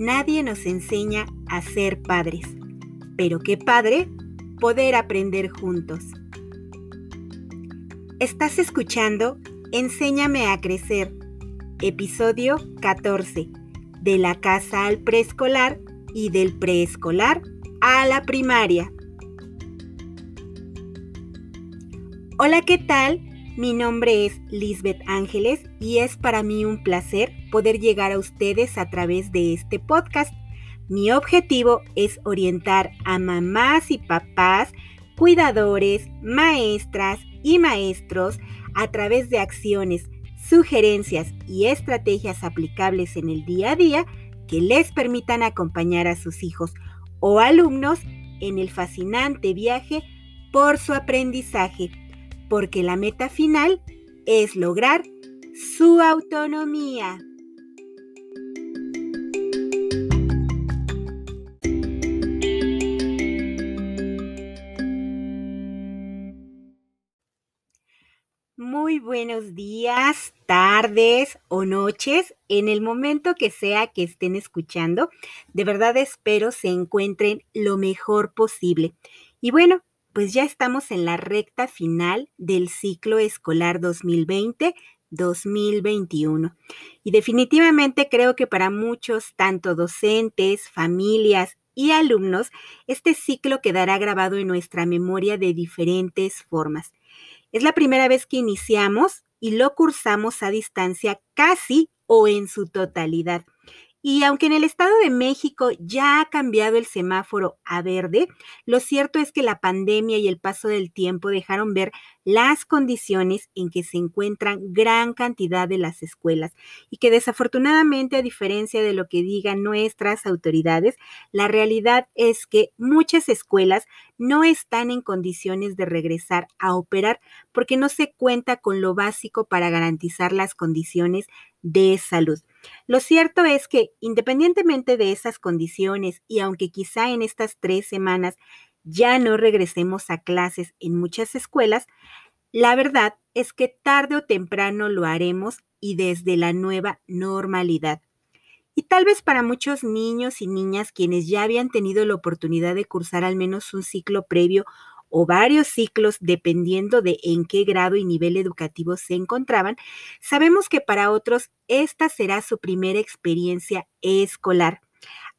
nadie nos enseña a ser padres. Pero qué padre poder aprender juntos. Estás escuchando Enséñame a Crecer, episodio 14, de la casa al preescolar y del preescolar a la primaria. Hola, ¿qué tal? Mi nombre es Lisbeth Ángeles y es para mí un placer poder llegar a ustedes a través de este podcast. Mi objetivo es orientar a mamás y papás, cuidadores, maestras y maestros a través de acciones, sugerencias y estrategias aplicables en el día a día que les permitan acompañar a sus hijos o alumnos en el fascinante viaje por su aprendizaje porque la meta final es lograr su autonomía. Muy buenos días, tardes o noches, en el momento que sea que estén escuchando. De verdad espero se encuentren lo mejor posible. Y bueno, pues ya estamos en la recta final del ciclo escolar 2020-2021. Y definitivamente creo que para muchos, tanto docentes, familias y alumnos, este ciclo quedará grabado en nuestra memoria de diferentes formas. Es la primera vez que iniciamos y lo cursamos a distancia casi o en su totalidad. Y aunque en el Estado de México ya ha cambiado el semáforo a verde, lo cierto es que la pandemia y el paso del tiempo dejaron ver las condiciones en que se encuentran gran cantidad de las escuelas y que desafortunadamente, a diferencia de lo que digan nuestras autoridades, la realidad es que muchas escuelas no están en condiciones de regresar a operar porque no se cuenta con lo básico para garantizar las condiciones de salud. Lo cierto es que independientemente de esas condiciones y aunque quizá en estas tres semanas ya no regresemos a clases en muchas escuelas, la verdad es que tarde o temprano lo haremos y desde la nueva normalidad. Y tal vez para muchos niños y niñas quienes ya habían tenido la oportunidad de cursar al menos un ciclo previo o varios ciclos dependiendo de en qué grado y nivel educativo se encontraban, sabemos que para otros esta será su primera experiencia escolar.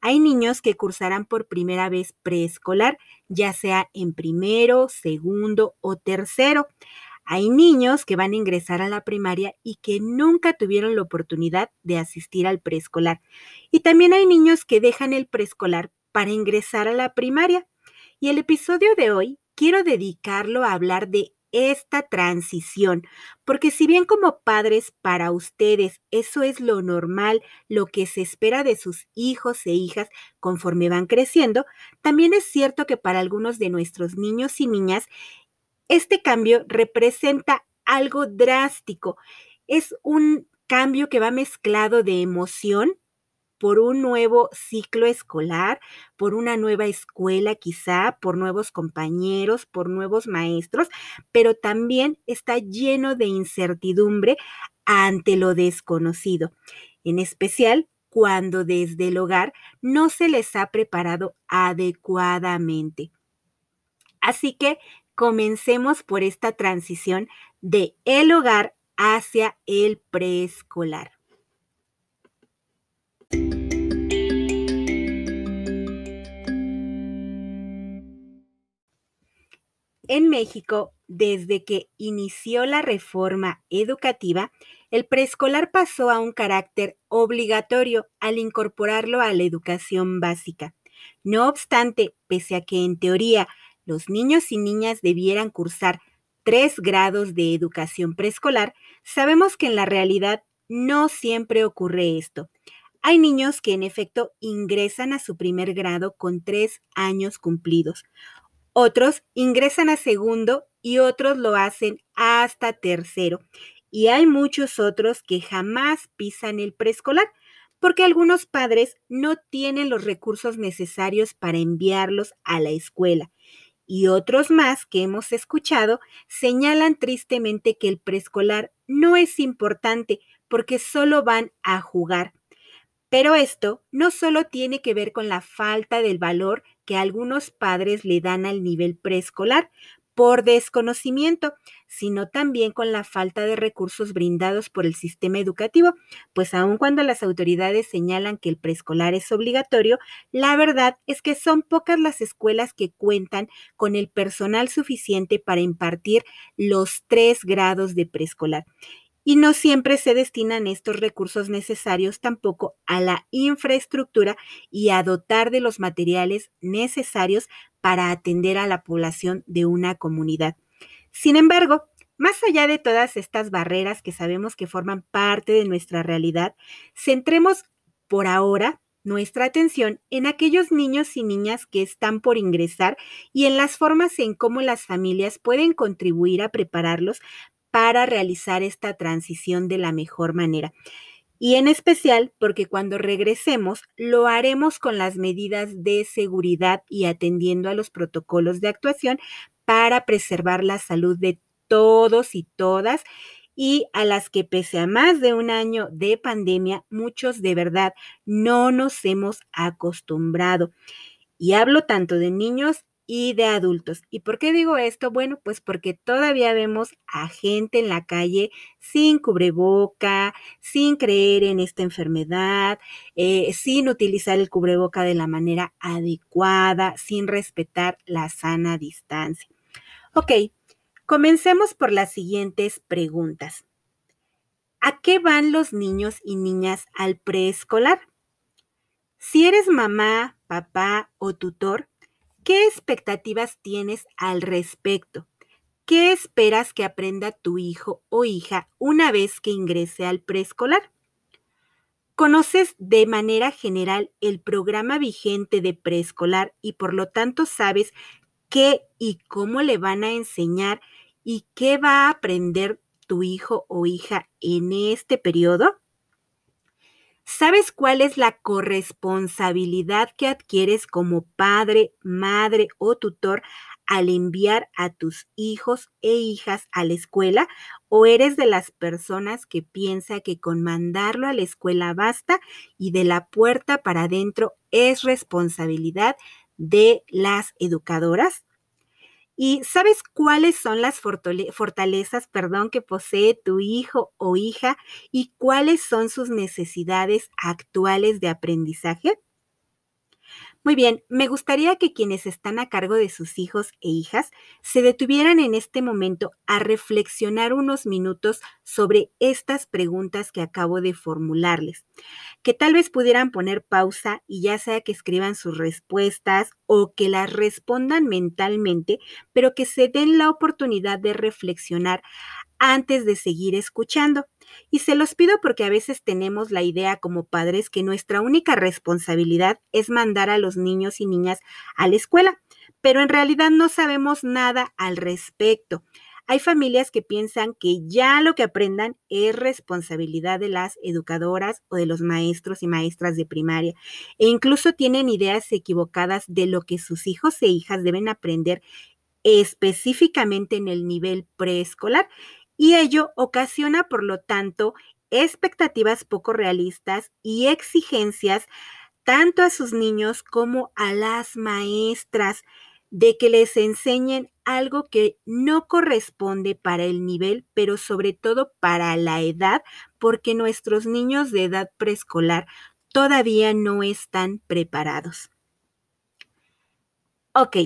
Hay niños que cursarán por primera vez preescolar, ya sea en primero, segundo o tercero. Hay niños que van a ingresar a la primaria y que nunca tuvieron la oportunidad de asistir al preescolar. Y también hay niños que dejan el preescolar para ingresar a la primaria. Y el episodio de hoy quiero dedicarlo a hablar de esta transición, porque si bien como padres para ustedes eso es lo normal, lo que se espera de sus hijos e hijas conforme van creciendo, también es cierto que para algunos de nuestros niños y niñas este cambio representa algo drástico. Es un cambio que va mezclado de emoción, por un nuevo ciclo escolar, por una nueva escuela quizá, por nuevos compañeros, por nuevos maestros, pero también está lleno de incertidumbre ante lo desconocido, en especial cuando desde el hogar no se les ha preparado adecuadamente. Así que comencemos por esta transición de el hogar hacia el preescolar. En México, desde que inició la reforma educativa, el preescolar pasó a un carácter obligatorio al incorporarlo a la educación básica. No obstante, pese a que en teoría los niños y niñas debieran cursar tres grados de educación preescolar, sabemos que en la realidad no siempre ocurre esto. Hay niños que en efecto ingresan a su primer grado con tres años cumplidos, otros ingresan a segundo y otros lo hacen hasta tercero. Y hay muchos otros que jamás pisan el preescolar porque algunos padres no tienen los recursos necesarios para enviarlos a la escuela. Y otros más que hemos escuchado señalan tristemente que el preescolar no es importante porque solo van a jugar. Pero esto no solo tiene que ver con la falta del valor que algunos padres le dan al nivel preescolar, por desconocimiento, sino también con la falta de recursos brindados por el sistema educativo, pues aun cuando las autoridades señalan que el preescolar es obligatorio, la verdad es que son pocas las escuelas que cuentan con el personal suficiente para impartir los tres grados de preescolar y no siempre se destinan estos recursos necesarios tampoco a la infraestructura y a dotar de los materiales necesarios para atender a la población de una comunidad. Sin embargo, más allá de todas estas barreras que sabemos que forman parte de nuestra realidad, centremos por ahora nuestra atención en aquellos niños y niñas que están por ingresar y en las formas en cómo las familias pueden contribuir a prepararlos para realizar esta transición de la mejor manera. Y en especial porque cuando regresemos lo haremos con las medidas de seguridad y atendiendo a los protocolos de actuación para preservar la salud de todos y todas y a las que pese a más de un año de pandemia, muchos de verdad no nos hemos acostumbrado. Y hablo tanto de niños y de adultos. ¿Y por qué digo esto? Bueno, pues porque todavía vemos a gente en la calle sin cubreboca, sin creer en esta enfermedad, eh, sin utilizar el cubreboca de la manera adecuada, sin respetar la sana distancia. Ok, comencemos por las siguientes preguntas. ¿A qué van los niños y niñas al preescolar? Si eres mamá, papá o tutor, ¿Qué expectativas tienes al respecto? ¿Qué esperas que aprenda tu hijo o hija una vez que ingrese al preescolar? ¿Conoces de manera general el programa vigente de preescolar y por lo tanto sabes qué y cómo le van a enseñar y qué va a aprender tu hijo o hija en este periodo? ¿Sabes cuál es la corresponsabilidad que adquieres como padre, madre o tutor al enviar a tus hijos e hijas a la escuela? ¿O eres de las personas que piensa que con mandarlo a la escuela basta y de la puerta para adentro es responsabilidad de las educadoras? ¿Y sabes cuáles son las fortalezas, perdón, que posee tu hijo o hija y cuáles son sus necesidades actuales de aprendizaje? Muy bien, me gustaría que quienes están a cargo de sus hijos e hijas se detuvieran en este momento a reflexionar unos minutos sobre estas preguntas que acabo de formularles, que tal vez pudieran poner pausa y ya sea que escriban sus respuestas o que las respondan mentalmente, pero que se den la oportunidad de reflexionar antes de seguir escuchando. Y se los pido porque a veces tenemos la idea como padres que nuestra única responsabilidad es mandar a los niños y niñas a la escuela, pero en realidad no sabemos nada al respecto. Hay familias que piensan que ya lo que aprendan es responsabilidad de las educadoras o de los maestros y maestras de primaria e incluso tienen ideas equivocadas de lo que sus hijos e hijas deben aprender específicamente en el nivel preescolar y ello ocasiona, por lo tanto, expectativas poco realistas y exigencias tanto a sus niños como a las maestras de que les enseñen algo que no corresponde para el nivel, pero sobre todo para la edad, porque nuestros niños de edad preescolar todavía no están preparados. Ok,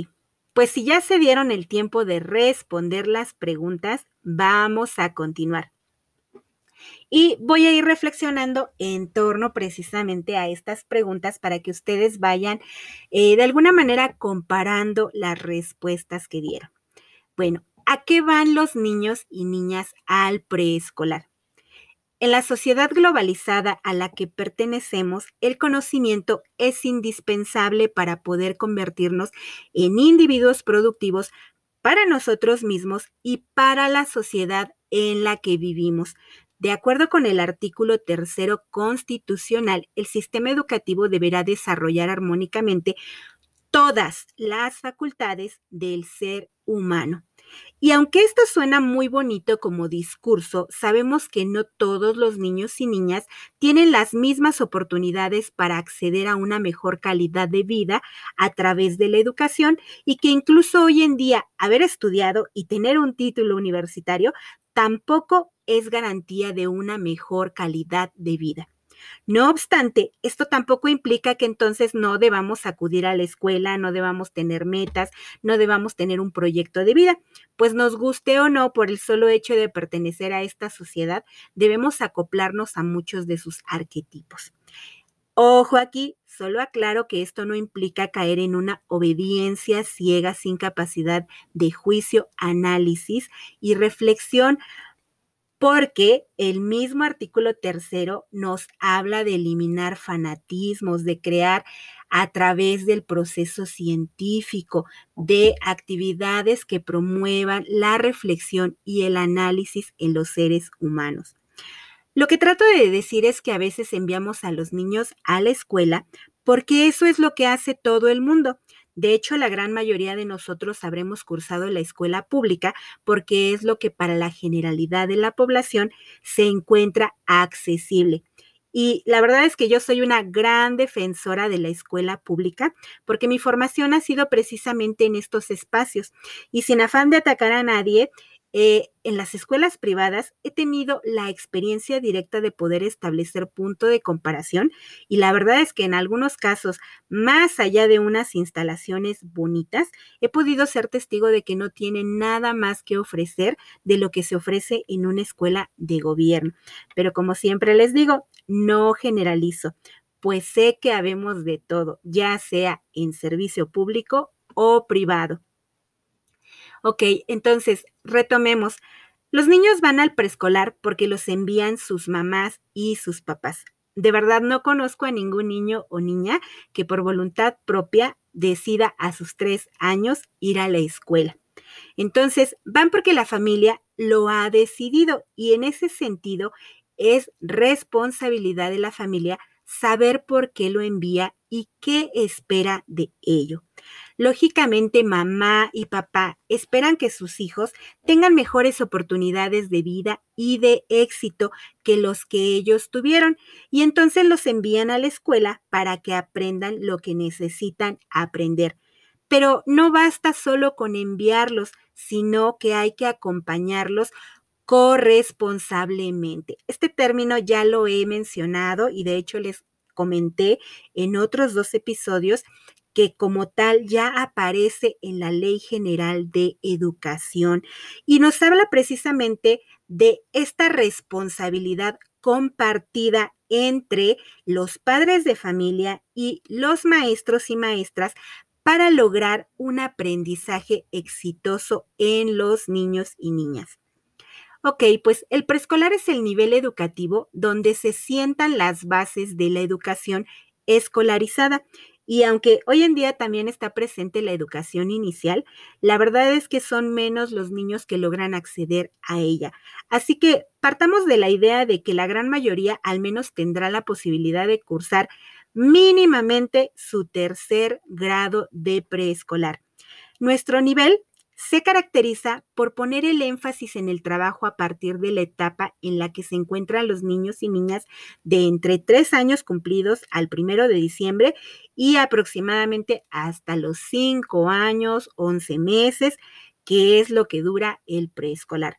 pues si ya se dieron el tiempo de responder las preguntas, vamos a continuar. Y voy a ir reflexionando en torno precisamente a estas preguntas para que ustedes vayan eh, de alguna manera comparando las respuestas que dieron. Bueno, ¿a qué van los niños y niñas al preescolar? En la sociedad globalizada a la que pertenecemos, el conocimiento es indispensable para poder convertirnos en individuos productivos para nosotros mismos y para la sociedad en la que vivimos. De acuerdo con el artículo tercero constitucional, el sistema educativo deberá desarrollar armónicamente todas las facultades del ser humano. Y aunque esto suena muy bonito como discurso, sabemos que no todos los niños y niñas tienen las mismas oportunidades para acceder a una mejor calidad de vida a través de la educación y que incluso hoy en día haber estudiado y tener un título universitario tampoco es garantía de una mejor calidad de vida. No obstante, esto tampoco implica que entonces no debamos acudir a la escuela, no debamos tener metas, no debamos tener un proyecto de vida, pues nos guste o no, por el solo hecho de pertenecer a esta sociedad, debemos acoplarnos a muchos de sus arquetipos. Ojo aquí, solo aclaro que esto no implica caer en una obediencia ciega sin capacidad de juicio, análisis y reflexión porque el mismo artículo tercero nos habla de eliminar fanatismos, de crear a través del proceso científico, de actividades que promuevan la reflexión y el análisis en los seres humanos. Lo que trato de decir es que a veces enviamos a los niños a la escuela porque eso es lo que hace todo el mundo. De hecho, la gran mayoría de nosotros habremos cursado la escuela pública porque es lo que para la generalidad de la población se encuentra accesible. Y la verdad es que yo soy una gran defensora de la escuela pública porque mi formación ha sido precisamente en estos espacios. Y sin afán de atacar a nadie, eh, en las escuelas privadas he tenido la experiencia directa de poder establecer punto de comparación y la verdad es que en algunos casos, más allá de unas instalaciones bonitas, he podido ser testigo de que no tienen nada más que ofrecer de lo que se ofrece en una escuela de gobierno. Pero como siempre les digo, no generalizo, pues sé que habemos de todo, ya sea en servicio público o privado. Ok, entonces retomemos. Los niños van al preescolar porque los envían sus mamás y sus papás. De verdad no conozco a ningún niño o niña que por voluntad propia decida a sus tres años ir a la escuela. Entonces, van porque la familia lo ha decidido y en ese sentido es responsabilidad de la familia saber por qué lo envía y qué espera de ello. Lógicamente, mamá y papá esperan que sus hijos tengan mejores oportunidades de vida y de éxito que los que ellos tuvieron y entonces los envían a la escuela para que aprendan lo que necesitan aprender. Pero no basta solo con enviarlos, sino que hay que acompañarlos corresponsablemente. Este término ya lo he mencionado y de hecho les comenté en otros dos episodios que como tal ya aparece en la Ley General de Educación y nos habla precisamente de esta responsabilidad compartida entre los padres de familia y los maestros y maestras para lograr un aprendizaje exitoso en los niños y niñas. Ok, pues el preescolar es el nivel educativo donde se sientan las bases de la educación escolarizada y aunque hoy en día también está presente la educación inicial, la verdad es que son menos los niños que logran acceder a ella. Así que partamos de la idea de que la gran mayoría al menos tendrá la posibilidad de cursar mínimamente su tercer grado de preescolar. Nuestro nivel se caracteriza por poner el énfasis en el trabajo a partir de la etapa en la que se encuentran los niños y niñas de entre tres años cumplidos al primero de diciembre y aproximadamente hasta los cinco años, once meses, que es lo que dura el preescolar.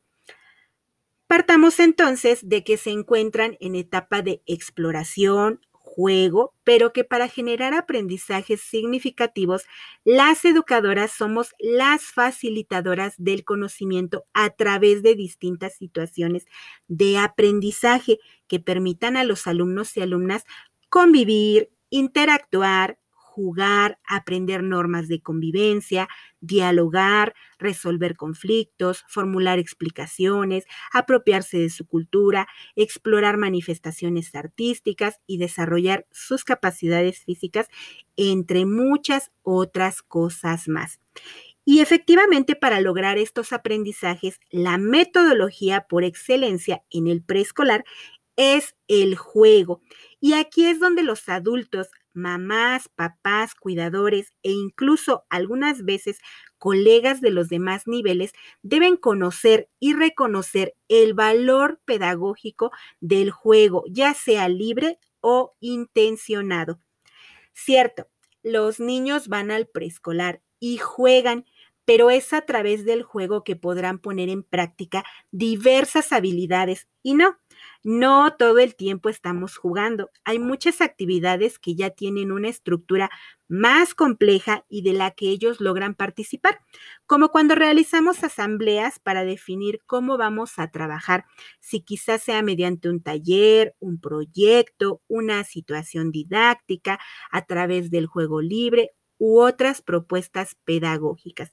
Partamos entonces de que se encuentran en etapa de exploración, juego, pero que para generar aprendizajes significativos, las educadoras somos las facilitadoras del conocimiento a través de distintas situaciones de aprendizaje que permitan a los alumnos y alumnas convivir, interactuar, jugar, aprender normas de convivencia, dialogar, resolver conflictos, formular explicaciones, apropiarse de su cultura, explorar manifestaciones artísticas y desarrollar sus capacidades físicas, entre muchas otras cosas más. Y efectivamente, para lograr estos aprendizajes, la metodología por excelencia en el preescolar es el juego. Y aquí es donde los adultos mamás, papás, cuidadores e incluso algunas veces colegas de los demás niveles deben conocer y reconocer el valor pedagógico del juego, ya sea libre o intencionado. Cierto, los niños van al preescolar y juegan, pero es a través del juego que podrán poner en práctica diversas habilidades y no, no todo el tiempo estamos jugando. Hay muchas actividades que ya tienen una estructura más compleja y de la que ellos logran participar, como cuando realizamos asambleas para definir cómo vamos a trabajar, si quizás sea mediante un taller, un proyecto, una situación didáctica, a través del juego libre u otras propuestas pedagógicas.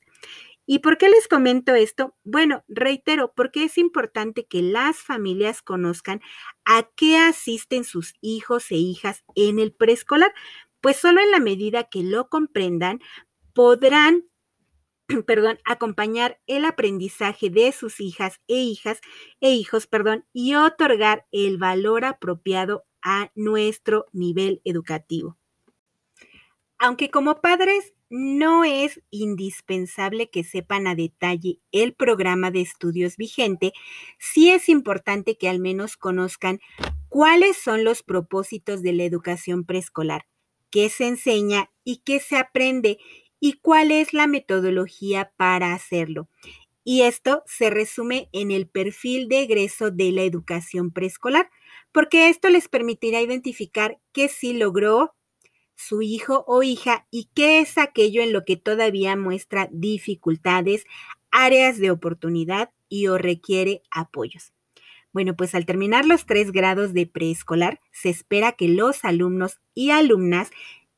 ¿Y por qué les comento esto? Bueno, reitero, porque es importante que las familias conozcan a qué asisten sus hijos e hijas en el preescolar, pues solo en la medida que lo comprendan podrán perdón, acompañar el aprendizaje de sus hijas e hijas e hijos, perdón, y otorgar el valor apropiado a nuestro nivel educativo. Aunque como padres no es indispensable que sepan a detalle el programa de estudios vigente, sí es importante que al menos conozcan cuáles son los propósitos de la educación preescolar, qué se enseña y qué se aprende y cuál es la metodología para hacerlo. Y esto se resume en el perfil de egreso de la educación preescolar, porque esto les permitirá identificar qué sí logró, su hijo o hija y qué es aquello en lo que todavía muestra dificultades, áreas de oportunidad y o requiere apoyos. Bueno, pues al terminar los tres grados de preescolar, se espera que los alumnos y alumnas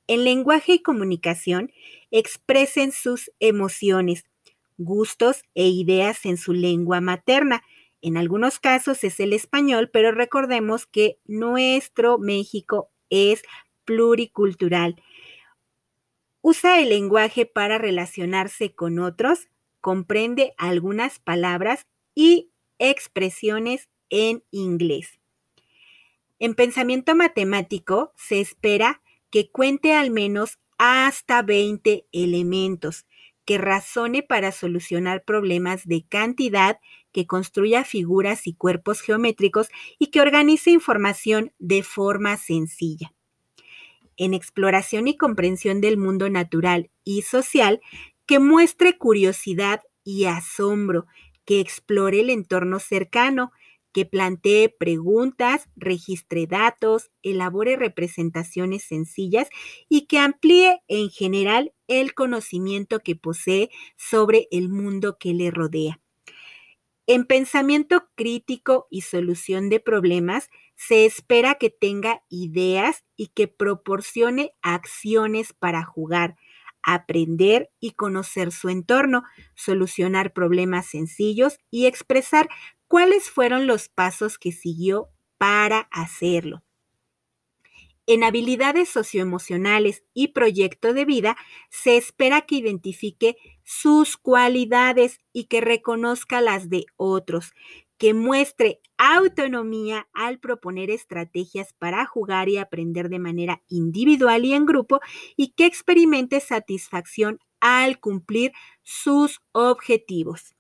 en lenguaje y comunicación expresen sus emociones, gustos e ideas en su lengua materna. En algunos casos es el español, pero recordemos que nuestro México es pluricultural. Usa el lenguaje para relacionarse con otros, comprende algunas palabras y expresiones en inglés. En pensamiento matemático se espera que cuente al menos hasta 20 elementos, que razone para solucionar problemas de cantidad, que construya figuras y cuerpos geométricos y que organice información de forma sencilla en exploración y comprensión del mundo natural y social que muestre curiosidad y asombro, que explore el entorno cercano, que plantee preguntas, registre datos, elabore representaciones sencillas y que amplíe en general el conocimiento que posee sobre el mundo que le rodea. En pensamiento crítico y solución de problemas, se espera que tenga ideas y que proporcione acciones para jugar, aprender y conocer su entorno, solucionar problemas sencillos y expresar cuáles fueron los pasos que siguió para hacerlo. En habilidades socioemocionales y proyecto de vida, se espera que identifique sus cualidades y que reconozca las de otros, que muestre autonomía al proponer estrategias para jugar y aprender de manera individual y en grupo y que experimente satisfacción al cumplir sus objetivos.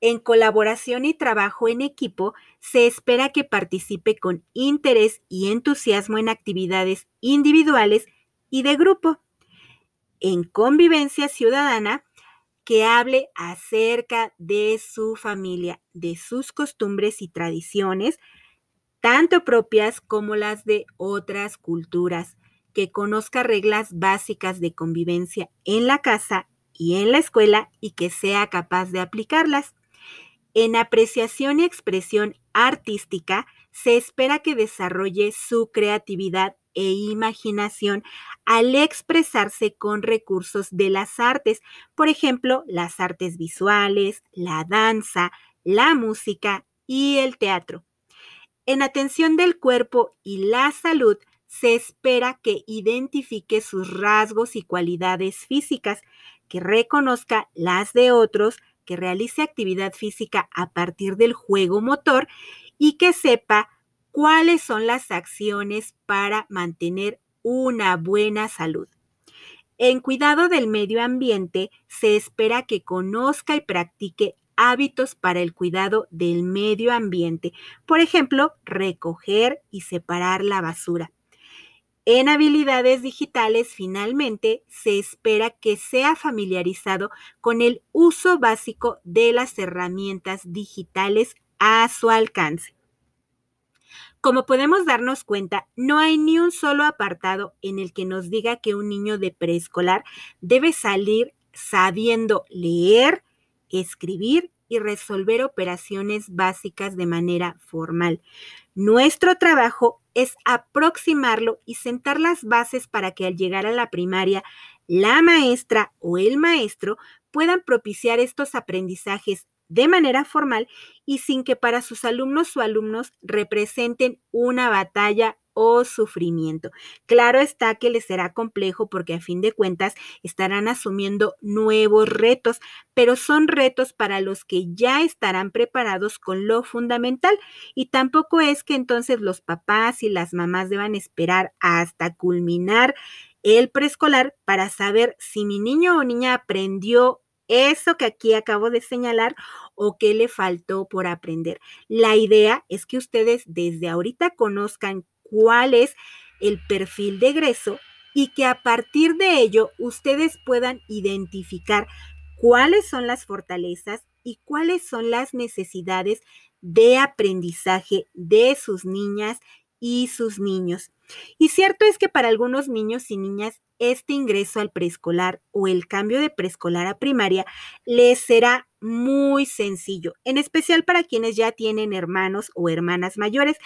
En colaboración y trabajo en equipo, se espera que participe con interés y entusiasmo en actividades individuales y de grupo. En convivencia ciudadana, que hable acerca de su familia, de sus costumbres y tradiciones, tanto propias como las de otras culturas, que conozca reglas básicas de convivencia en la casa y en la escuela y que sea capaz de aplicarlas. En apreciación y expresión artística, se espera que desarrolle su creatividad e imaginación al expresarse con recursos de las artes, por ejemplo, las artes visuales, la danza, la música y el teatro. En atención del cuerpo y la salud, se espera que identifique sus rasgos y cualidades físicas, que reconozca las de otros, que realice actividad física a partir del juego motor y que sepa cuáles son las acciones para mantener una buena salud. En cuidado del medio ambiente se espera que conozca y practique hábitos para el cuidado del medio ambiente, por ejemplo, recoger y separar la basura. En habilidades digitales, finalmente, se espera que sea familiarizado con el uso básico de las herramientas digitales a su alcance. Como podemos darnos cuenta, no hay ni un solo apartado en el que nos diga que un niño de preescolar debe salir sabiendo leer, escribir y resolver operaciones básicas de manera formal. Nuestro trabajo es aproximarlo y sentar las bases para que al llegar a la primaria, la maestra o el maestro puedan propiciar estos aprendizajes de manera formal y sin que para sus alumnos o alumnos representen una batalla o sufrimiento. Claro está que les será complejo porque a fin de cuentas estarán asumiendo nuevos retos, pero son retos para los que ya estarán preparados con lo fundamental y tampoco es que entonces los papás y las mamás deban esperar hasta culminar el preescolar para saber si mi niño o niña aprendió eso que aquí acabo de señalar o qué le faltó por aprender. La idea es que ustedes desde ahorita conozcan cuál es el perfil de egreso y que a partir de ello ustedes puedan identificar cuáles son las fortalezas y cuáles son las necesidades de aprendizaje de sus niñas y sus niños. Y cierto es que para algunos niños y niñas este ingreso al preescolar o el cambio de preescolar a primaria les será muy sencillo, en especial para quienes ya tienen hermanos o hermanas mayores,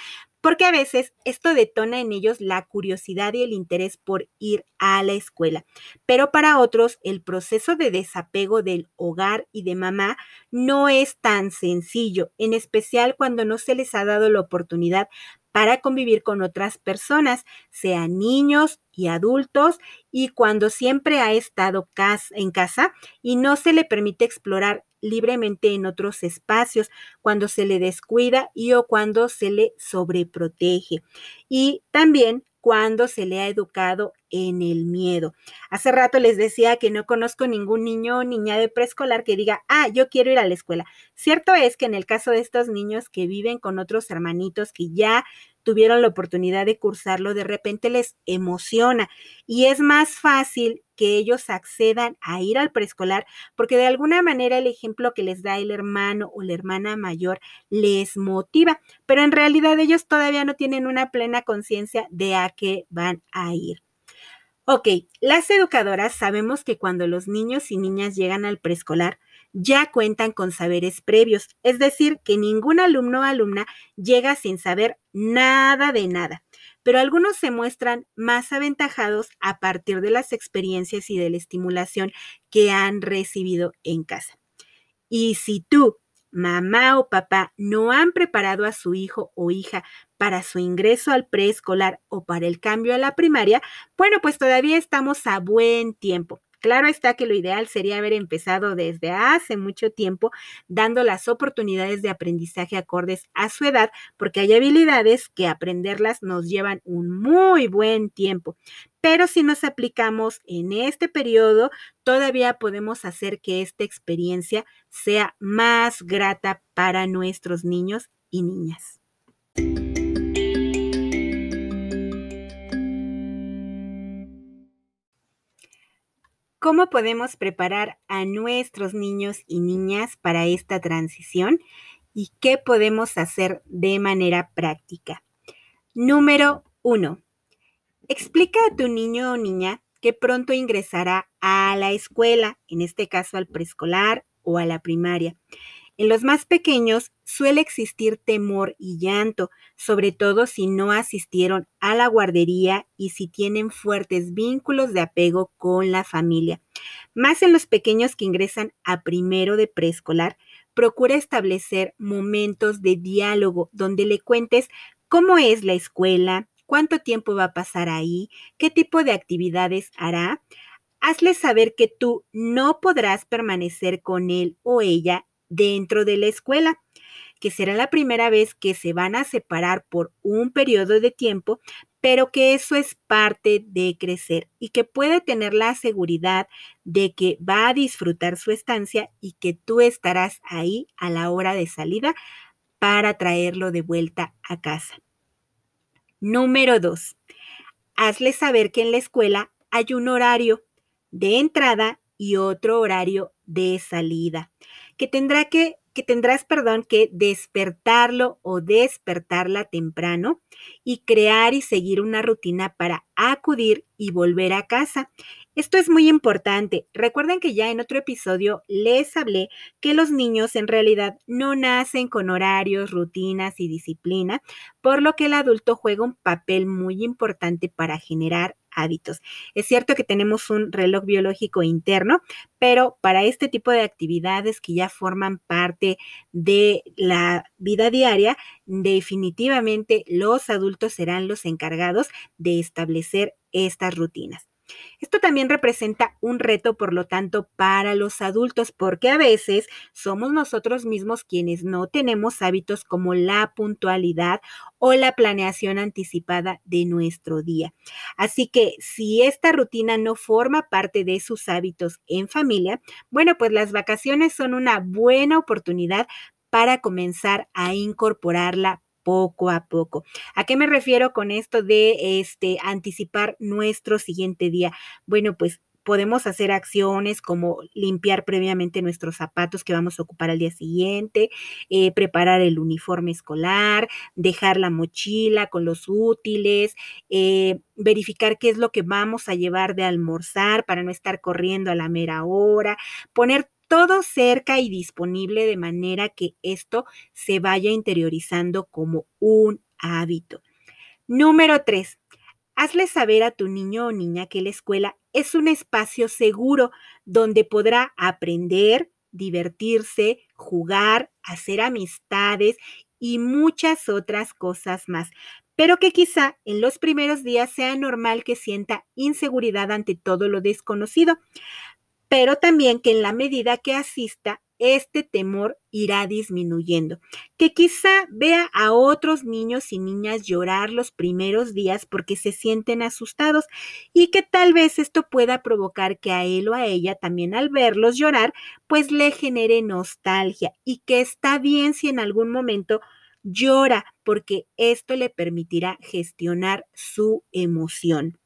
porque a veces esto detona en ellos la curiosidad y el interés por ir a la escuela. Pero para otros, el proceso de desapego del hogar y de mamá no es tan sencillo, en especial cuando no se les ha dado la oportunidad para convivir con otras personas, sean niños y adultos, y cuando siempre ha estado en casa y no se le permite explorar libremente en otros espacios, cuando se le descuida y o cuando se le sobreprotege. Y también cuando se le ha educado en el miedo. Hace rato les decía que no conozco ningún niño o niña de preescolar que diga, ah, yo quiero ir a la escuela. Cierto es que en el caso de estos niños que viven con otros hermanitos que ya tuvieron la oportunidad de cursarlo, de repente les emociona y es más fácil que ellos accedan a ir al preescolar porque de alguna manera el ejemplo que les da el hermano o la hermana mayor les motiva, pero en realidad ellos todavía no tienen una plena conciencia de a qué van a ir. Ok, las educadoras sabemos que cuando los niños y niñas llegan al preescolar, ya cuentan con saberes previos, es decir, que ningún alumno o alumna llega sin saber nada de nada, pero algunos se muestran más aventajados a partir de las experiencias y de la estimulación que han recibido en casa. Y si tú, mamá o papá, no han preparado a su hijo o hija para su ingreso al preescolar o para el cambio a la primaria, bueno, pues todavía estamos a buen tiempo. Claro está que lo ideal sería haber empezado desde hace mucho tiempo dando las oportunidades de aprendizaje acordes a su edad, porque hay habilidades que aprenderlas nos llevan un muy buen tiempo. Pero si nos aplicamos en este periodo, todavía podemos hacer que esta experiencia sea más grata para nuestros niños y niñas. ¿Cómo podemos preparar a nuestros niños y niñas para esta transición? ¿Y qué podemos hacer de manera práctica? Número uno. Explica a tu niño o niña que pronto ingresará a la escuela, en este caso al preescolar o a la primaria. En los más pequeños suele existir temor y llanto, sobre todo si no asistieron a la guardería y si tienen fuertes vínculos de apego con la familia. Más en los pequeños que ingresan a primero de preescolar, procura establecer momentos de diálogo donde le cuentes cómo es la escuela, cuánto tiempo va a pasar ahí, qué tipo de actividades hará. Hazle saber que tú no podrás permanecer con él o ella dentro de la escuela, que será la primera vez que se van a separar por un periodo de tiempo, pero que eso es parte de crecer y que puede tener la seguridad de que va a disfrutar su estancia y que tú estarás ahí a la hora de salida para traerlo de vuelta a casa. Número dos, hazle saber que en la escuela hay un horario de entrada y otro horario de salida, que tendrá que que tendrás, perdón, que despertarlo o despertarla temprano y crear y seguir una rutina para acudir y volver a casa. Esto es muy importante. Recuerden que ya en otro episodio les hablé que los niños en realidad no nacen con horarios, rutinas y disciplina, por lo que el adulto juega un papel muy importante para generar hábitos. Es cierto que tenemos un reloj biológico interno, pero para este tipo de actividades que ya forman parte de la vida diaria, definitivamente los adultos serán los encargados de establecer estas rutinas. Esto también representa un reto, por lo tanto, para los adultos, porque a veces somos nosotros mismos quienes no tenemos hábitos como la puntualidad o la planeación anticipada de nuestro día. Así que si esta rutina no forma parte de sus hábitos en familia, bueno, pues las vacaciones son una buena oportunidad para comenzar a incorporarla poco a poco. ¿A qué me refiero con esto de este anticipar nuestro siguiente día? Bueno, pues podemos hacer acciones como limpiar previamente nuestros zapatos que vamos a ocupar al día siguiente, eh, preparar el uniforme escolar, dejar la mochila con los útiles, eh, verificar qué es lo que vamos a llevar de almorzar para no estar corriendo a la mera hora, poner todo cerca y disponible de manera que esto se vaya interiorizando como un hábito. Número tres, hazle saber a tu niño o niña que la escuela es un espacio seguro donde podrá aprender, divertirse, jugar, hacer amistades y muchas otras cosas más pero que quizá en los primeros días sea normal que sienta inseguridad ante todo lo desconocido pero también que en la medida que asista, este temor irá disminuyendo. Que quizá vea a otros niños y niñas llorar los primeros días porque se sienten asustados y que tal vez esto pueda provocar que a él o a ella también al verlos llorar, pues le genere nostalgia y que está bien si en algún momento llora porque esto le permitirá gestionar su emoción.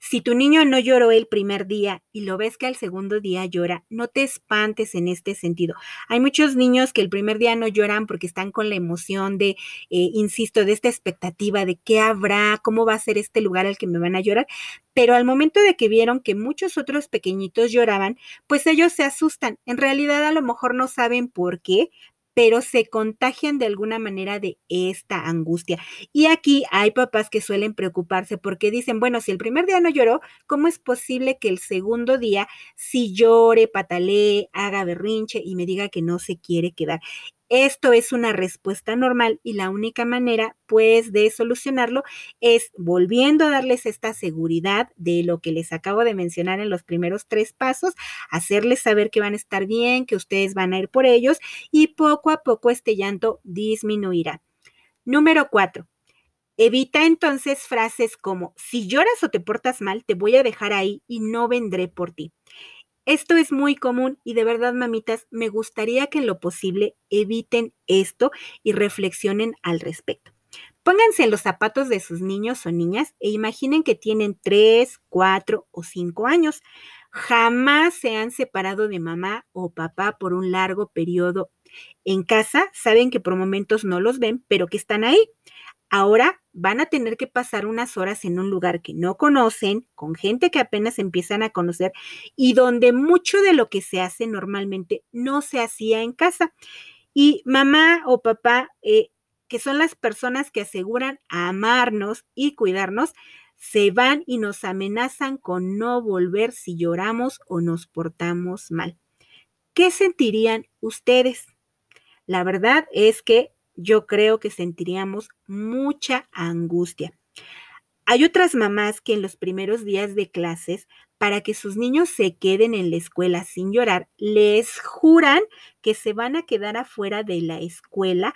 Si tu niño no lloró el primer día y lo ves que al segundo día llora, no te espantes en este sentido. Hay muchos niños que el primer día no lloran porque están con la emoción de, eh, insisto, de esta expectativa de qué habrá, cómo va a ser este lugar al que me van a llorar, pero al momento de que vieron que muchos otros pequeñitos lloraban, pues ellos se asustan. En realidad a lo mejor no saben por qué, pero se contagian de alguna manera de esta angustia. Y aquí hay papás que suelen preocuparse porque dicen, bueno, si el primer día no lloró, ¿cómo es posible que el segundo día sí llore, patalee, haga berrinche y me diga que no se quiere quedar? Esto es una respuesta normal y la única manera, pues, de solucionarlo es volviendo a darles esta seguridad de lo que les acabo de mencionar en los primeros tres pasos, hacerles saber que van a estar bien, que ustedes van a ir por ellos y poco a poco este llanto disminuirá. Número cuatro. Evita entonces frases como, si lloras o te portas mal, te voy a dejar ahí y no vendré por ti. Esto es muy común y de verdad, mamitas, me gustaría que en lo posible eviten esto y reflexionen al respecto. Pónganse en los zapatos de sus niños o niñas e imaginen que tienen 3, 4 o 5 años. Jamás se han separado de mamá o papá por un largo periodo. En casa saben que por momentos no los ven, pero que están ahí. Ahora van a tener que pasar unas horas en un lugar que no conocen, con gente que apenas empiezan a conocer y donde mucho de lo que se hace normalmente no se hacía en casa. Y mamá o papá, eh, que son las personas que aseguran amarnos y cuidarnos, se van y nos amenazan con no volver si lloramos o nos portamos mal. ¿Qué sentirían ustedes? La verdad es que yo creo que sentiríamos mucha angustia. Hay otras mamás que en los primeros días de clases, para que sus niños se queden en la escuela sin llorar, les juran que se van a quedar afuera de la escuela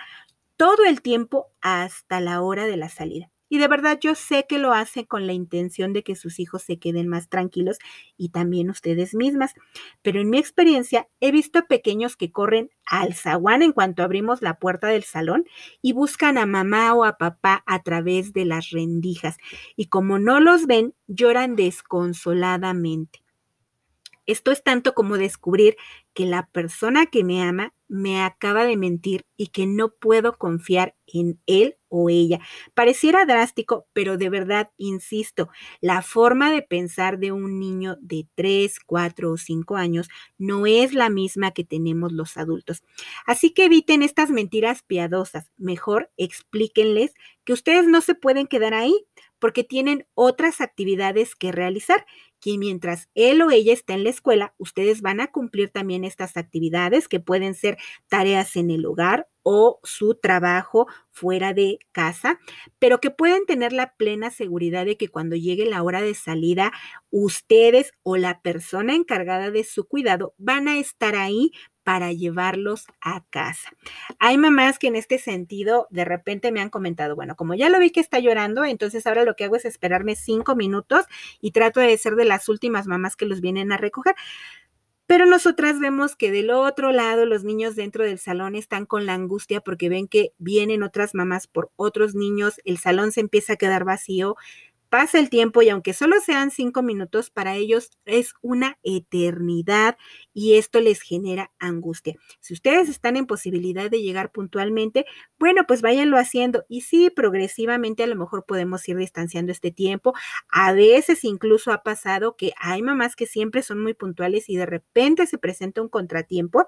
todo el tiempo hasta la hora de la salida. Y de verdad yo sé que lo hacen con la intención de que sus hijos se queden más tranquilos y también ustedes mismas. Pero en mi experiencia he visto pequeños que corren al zaguán en cuanto abrimos la puerta del salón y buscan a mamá o a papá a través de las rendijas. Y como no los ven, lloran desconsoladamente. Esto es tanto como descubrir que la persona que me ama me acaba de mentir y que no puedo confiar en él o ella. Pareciera drástico, pero de verdad, insisto, la forma de pensar de un niño de 3, 4 o 5 años no es la misma que tenemos los adultos. Así que eviten estas mentiras piadosas. Mejor explíquenles que ustedes no se pueden quedar ahí porque tienen otras actividades que realizar que mientras él o ella está en la escuela, ustedes van a cumplir también estas actividades que pueden ser tareas en el hogar o su trabajo fuera de casa, pero que pueden tener la plena seguridad de que cuando llegue la hora de salida, ustedes o la persona encargada de su cuidado van a estar ahí para llevarlos a casa. Hay mamás que en este sentido de repente me han comentado, bueno, como ya lo vi que está llorando, entonces ahora lo que hago es esperarme cinco minutos y trato de ser de las últimas mamás que los vienen a recoger. Pero nosotras vemos que del otro lado los niños dentro del salón están con la angustia porque ven que vienen otras mamás por otros niños, el salón se empieza a quedar vacío, Pasa el tiempo y aunque solo sean cinco minutos, para ellos es una eternidad y esto les genera angustia. Si ustedes están en posibilidad de llegar puntualmente, bueno, pues váyanlo haciendo y sí, progresivamente a lo mejor podemos ir distanciando este tiempo. A veces incluso ha pasado que hay mamás que siempre son muy puntuales y de repente se presenta un contratiempo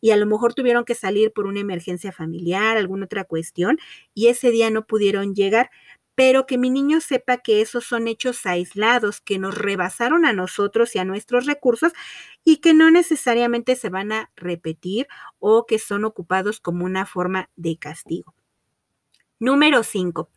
y a lo mejor tuvieron que salir por una emergencia familiar, alguna otra cuestión y ese día no pudieron llegar pero que mi niño sepa que esos son hechos aislados, que nos rebasaron a nosotros y a nuestros recursos y que no necesariamente se van a repetir o que son ocupados como una forma de castigo. Número 5.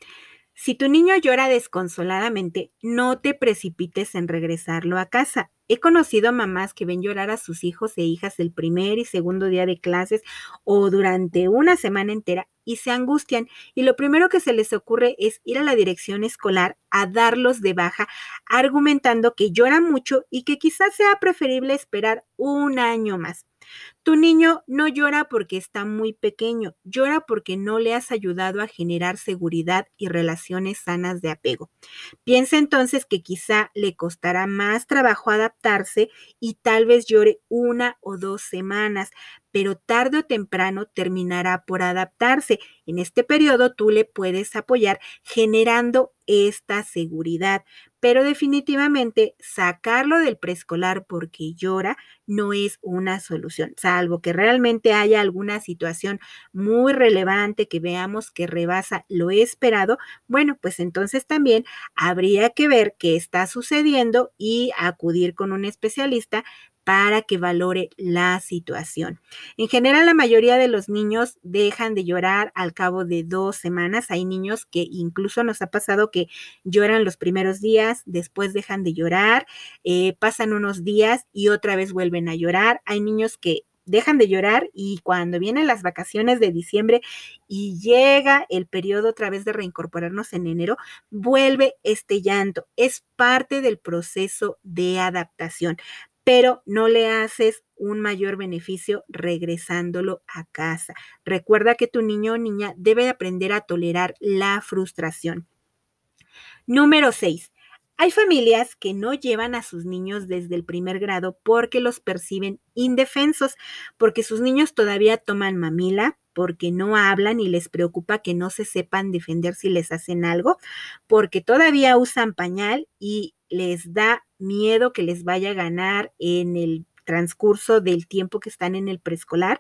Si tu niño llora desconsoladamente, no te precipites en regresarlo a casa. He conocido mamás que ven llorar a sus hijos e hijas el primer y segundo día de clases o durante una semana entera y se angustian y lo primero que se les ocurre es ir a la dirección escolar a darlos de baja, argumentando que llora mucho y que quizás sea preferible esperar un año más. Tu niño no llora porque está muy pequeño, llora porque no le has ayudado a generar seguridad y relaciones sanas de apego. Piensa entonces que quizá le costará más trabajo adaptarse y tal vez llore una o dos semanas, pero tarde o temprano terminará por adaptarse. En este periodo tú le puedes apoyar generando esta seguridad, pero definitivamente sacarlo del preescolar porque llora no es una solución, salvo que realmente haya alguna situación muy relevante que veamos que rebasa lo esperado, bueno, pues entonces también habría que ver qué está sucediendo y acudir con un especialista para que valore la situación. En general, la mayoría de los niños dejan de llorar al cabo de dos semanas. Hay niños que incluso nos ha pasado que lloran los primeros días, después dejan de llorar, eh, pasan unos días y otra vez vuelven a llorar. Hay niños que dejan de llorar y cuando vienen las vacaciones de diciembre y llega el periodo otra vez de reincorporarnos en enero, vuelve este llanto. Es parte del proceso de adaptación pero no le haces un mayor beneficio regresándolo a casa. Recuerda que tu niño o niña debe aprender a tolerar la frustración. Número 6. Hay familias que no llevan a sus niños desde el primer grado porque los perciben indefensos, porque sus niños todavía toman mamila, porque no hablan y les preocupa que no se sepan defender si les hacen algo, porque todavía usan pañal y les da miedo que les vaya a ganar en el transcurso del tiempo que están en el preescolar,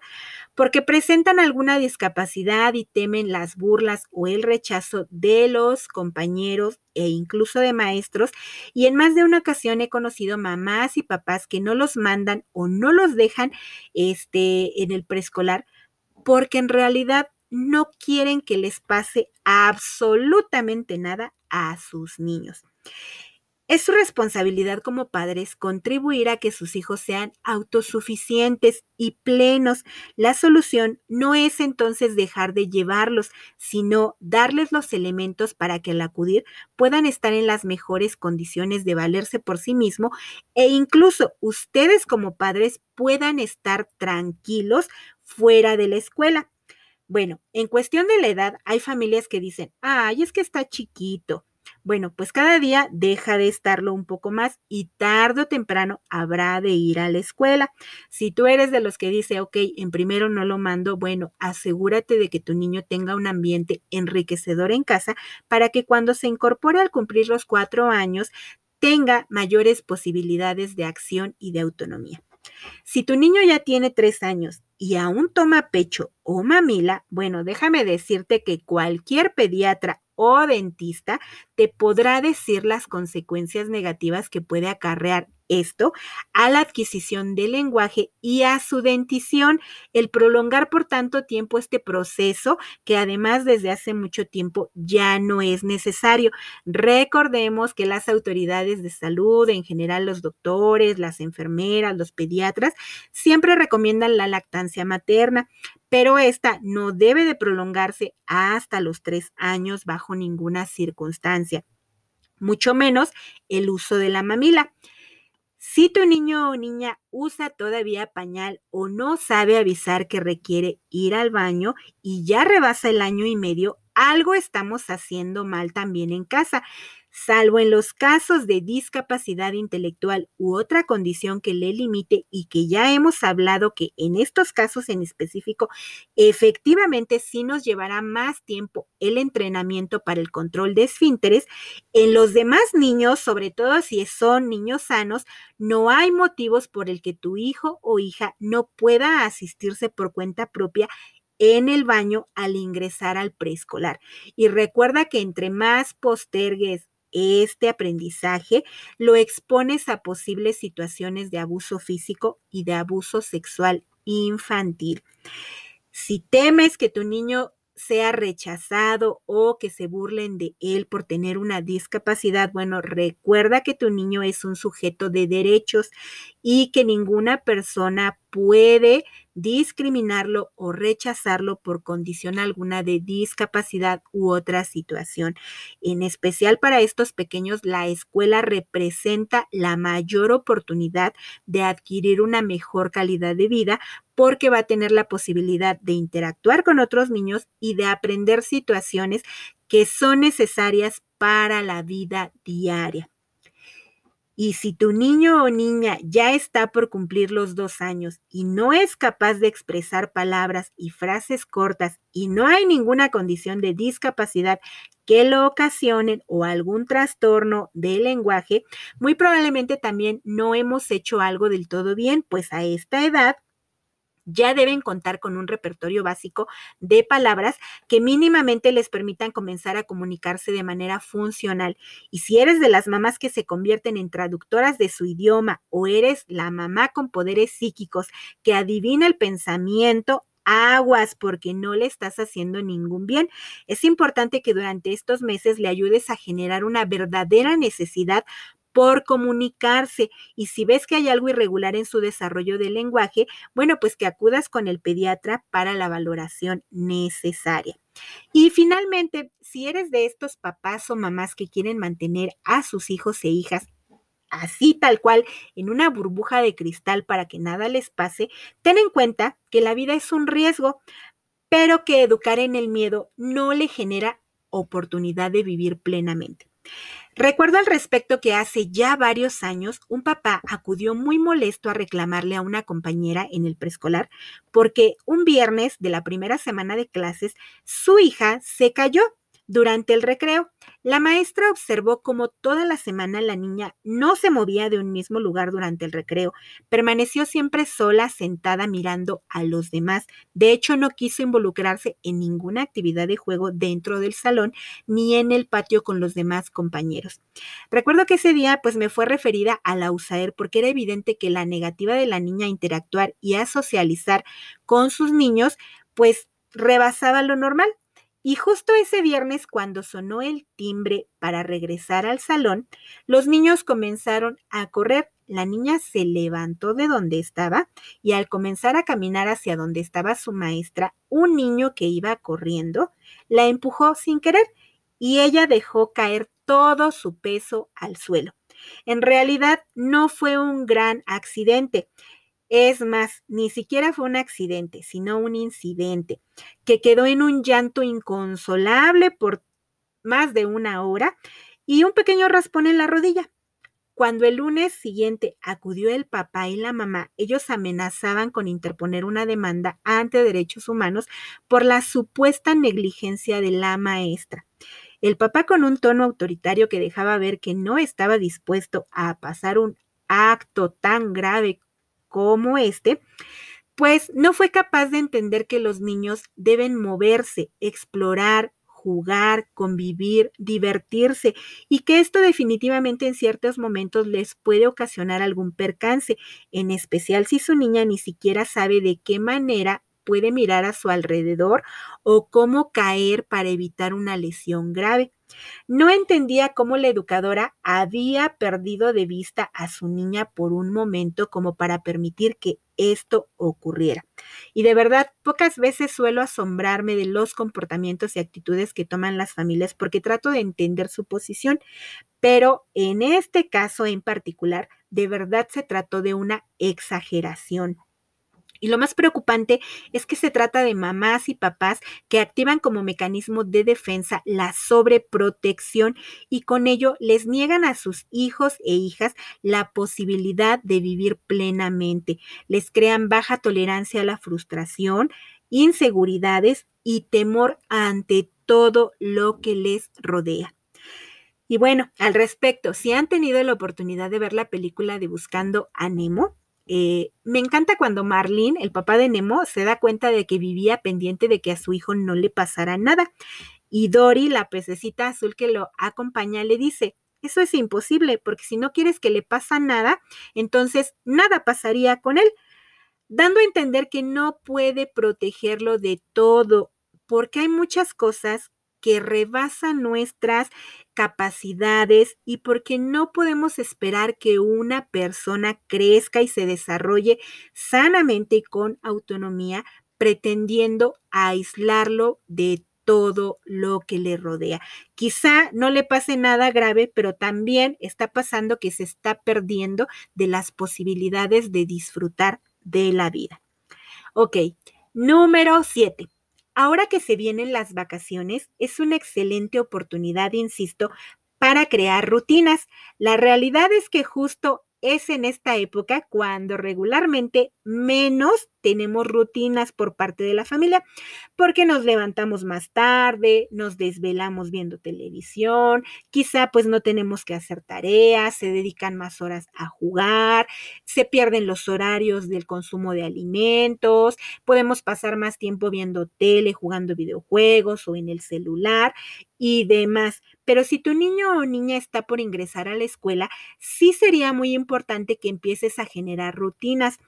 porque presentan alguna discapacidad y temen las burlas o el rechazo de los compañeros e incluso de maestros. Y en más de una ocasión he conocido mamás y papás que no los mandan o no los dejan este, en el preescolar porque en realidad no quieren que les pase absolutamente nada a sus niños. Es su responsabilidad como padres contribuir a que sus hijos sean autosuficientes y plenos. La solución no es entonces dejar de llevarlos, sino darles los elementos para que al acudir puedan estar en las mejores condiciones de valerse por sí mismo e incluso ustedes como padres puedan estar tranquilos fuera de la escuela. Bueno, en cuestión de la edad, hay familias que dicen, ay, es que está chiquito bueno, pues cada día deja de estarlo un poco más y tarde o temprano habrá de ir a la escuela. Si tú eres de los que dice, ok, en primero no lo mando, bueno, asegúrate de que tu niño tenga un ambiente enriquecedor en casa para que cuando se incorpore al cumplir los cuatro años tenga mayores posibilidades de acción y de autonomía. Si tu niño ya tiene tres años y aún toma pecho o mamila, bueno, déjame decirte que cualquier pediatra o dentista te podrá decir las consecuencias negativas que puede acarrear esto a la adquisición del lenguaje y a su dentición, el prolongar por tanto tiempo este proceso que además desde hace mucho tiempo ya no es necesario. Recordemos que las autoridades de salud, en general los doctores, las enfermeras, los pediatras, siempre recomiendan la lactancia materna, pero esta no debe de prolongarse hasta los tres años bajo ninguna circunstancia, mucho menos el uso de la mamila. Si tu niño o niña usa todavía pañal o no sabe avisar que requiere ir al baño y ya rebasa el año y medio, algo estamos haciendo mal también en casa salvo en los casos de discapacidad intelectual u otra condición que le limite y que ya hemos hablado que en estos casos en específico efectivamente sí nos llevará más tiempo el entrenamiento para el control de esfínteres, en los demás niños, sobre todo si son niños sanos, no hay motivos por el que tu hijo o hija no pueda asistirse por cuenta propia en el baño al ingresar al preescolar. Y recuerda que entre más postergues este aprendizaje, lo expones a posibles situaciones de abuso físico y de abuso sexual infantil. Si temes que tu niño sea rechazado o que se burlen de él por tener una discapacidad, bueno, recuerda que tu niño es un sujeto de derechos y que ninguna persona puede discriminarlo o rechazarlo por condición alguna de discapacidad u otra situación. En especial para estos pequeños, la escuela representa la mayor oportunidad de adquirir una mejor calidad de vida porque va a tener la posibilidad de interactuar con otros niños y de aprender situaciones que son necesarias para la vida diaria. Y si tu niño o niña ya está por cumplir los dos años y no es capaz de expresar palabras y frases cortas y no hay ninguna condición de discapacidad que lo ocasionen o algún trastorno del lenguaje, muy probablemente también no hemos hecho algo del todo bien, pues a esta edad ya deben contar con un repertorio básico de palabras que mínimamente les permitan comenzar a comunicarse de manera funcional. Y si eres de las mamás que se convierten en traductoras de su idioma o eres la mamá con poderes psíquicos que adivina el pensamiento, aguas porque no le estás haciendo ningún bien. Es importante que durante estos meses le ayudes a generar una verdadera necesidad por comunicarse. Y si ves que hay algo irregular en su desarrollo del lenguaje, bueno, pues que acudas con el pediatra para la valoración necesaria. Y finalmente, si eres de estos papás o mamás que quieren mantener a sus hijos e hijas así tal cual, en una burbuja de cristal para que nada les pase, ten en cuenta que la vida es un riesgo, pero que educar en el miedo no le genera oportunidad de vivir plenamente. Recuerdo al respecto que hace ya varios años un papá acudió muy molesto a reclamarle a una compañera en el preescolar porque un viernes de la primera semana de clases su hija se cayó durante el recreo, la maestra observó cómo toda la semana la niña no se movía de un mismo lugar durante el recreo, permaneció siempre sola, sentada mirando a los demás. De hecho, no quiso involucrarse en ninguna actividad de juego dentro del salón ni en el patio con los demás compañeros. Recuerdo que ese día pues me fue referida a la USAER porque era evidente que la negativa de la niña a interactuar y a socializar con sus niños pues rebasaba lo normal Y justo ese viernes, cuando sonó el timbre para regresar al salón, los niños comenzaron a correr. La niña se levantó de donde estaba y al comenzar a caminar hacia donde estaba su maestra, un niño que iba corriendo la empujó sin querer y ella dejó caer todo su peso al suelo. En realidad no fue un gran accidente. Es más, ni siquiera fue un accidente, sino un incidente, que quedó en un llanto inconsolable por más de una hora y un pequeño raspón en la rodilla. Cuando el lunes siguiente acudió el papá y la mamá, ellos amenazaban con interponer una demanda ante derechos humanos por la supuesta negligencia de la maestra. El papá con un tono autoritario que dejaba ver que no estaba dispuesto a pasar un acto tan grave como este, pues no fue capaz de entender que los niños deben moverse, explorar, jugar, convivir, divertirse y que esto definitivamente en ciertos momentos les puede ocasionar algún percance, en especial si su niña ni siquiera sabe de qué manera puede mirar a su alrededor o cómo caer para evitar una lesión grave. No entendía cómo la educadora había perdido de vista a su niña por un momento como para permitir que esto ocurriera. Y de verdad, pocas veces suelo asombrarme de los comportamientos y actitudes que toman las familias porque trato de entender su posición, pero en este caso en particular, de verdad se trató de una exageración. Y lo más preocupante es que se trata de mamás y papás que activan como mecanismo de defensa la sobreprotección y con ello les niegan a sus hijos e hijas la posibilidad de vivir plenamente. Les crean baja tolerancia a la frustración, inseguridades y temor ante todo lo que les rodea. Y bueno, al respecto, si han tenido la oportunidad de ver la película de Buscando a Nemo, eh, me encanta cuando Marlene, el papá de Nemo, se da cuenta de que vivía pendiente de que a su hijo no le pasara nada. Y Dory, la pececita azul que lo acompaña, le dice, eso es imposible, porque si no quieres que le pasa nada, entonces nada pasaría con él, dando a entender que no puede protegerlo de todo, porque hay muchas cosas que rebasan nuestras capacidades y porque no podemos esperar que una persona crezca y se desarrolle sanamente y con autonomía pretendiendo aislarlo de todo lo que le rodea. Quizá no le pase nada grave, pero también está pasando que se está perdiendo de las posibilidades de disfrutar de la vida. Ok, número 7. Ahora que se vienen las vacaciones, es una excelente oportunidad, insisto, para crear rutinas. La realidad es que justo es en esta época cuando regularmente menos tenemos rutinas por parte de la familia, porque nos levantamos más tarde, nos desvelamos viendo televisión, quizá pues no tenemos que hacer tareas, se dedican más horas a jugar, se pierden los horarios del consumo de alimentos, podemos pasar más tiempo viendo tele, jugando videojuegos o en el celular y demás. Pero si tu niño o niña está por ingresar a la escuela, sí sería muy importante que empieces a generar rutinas.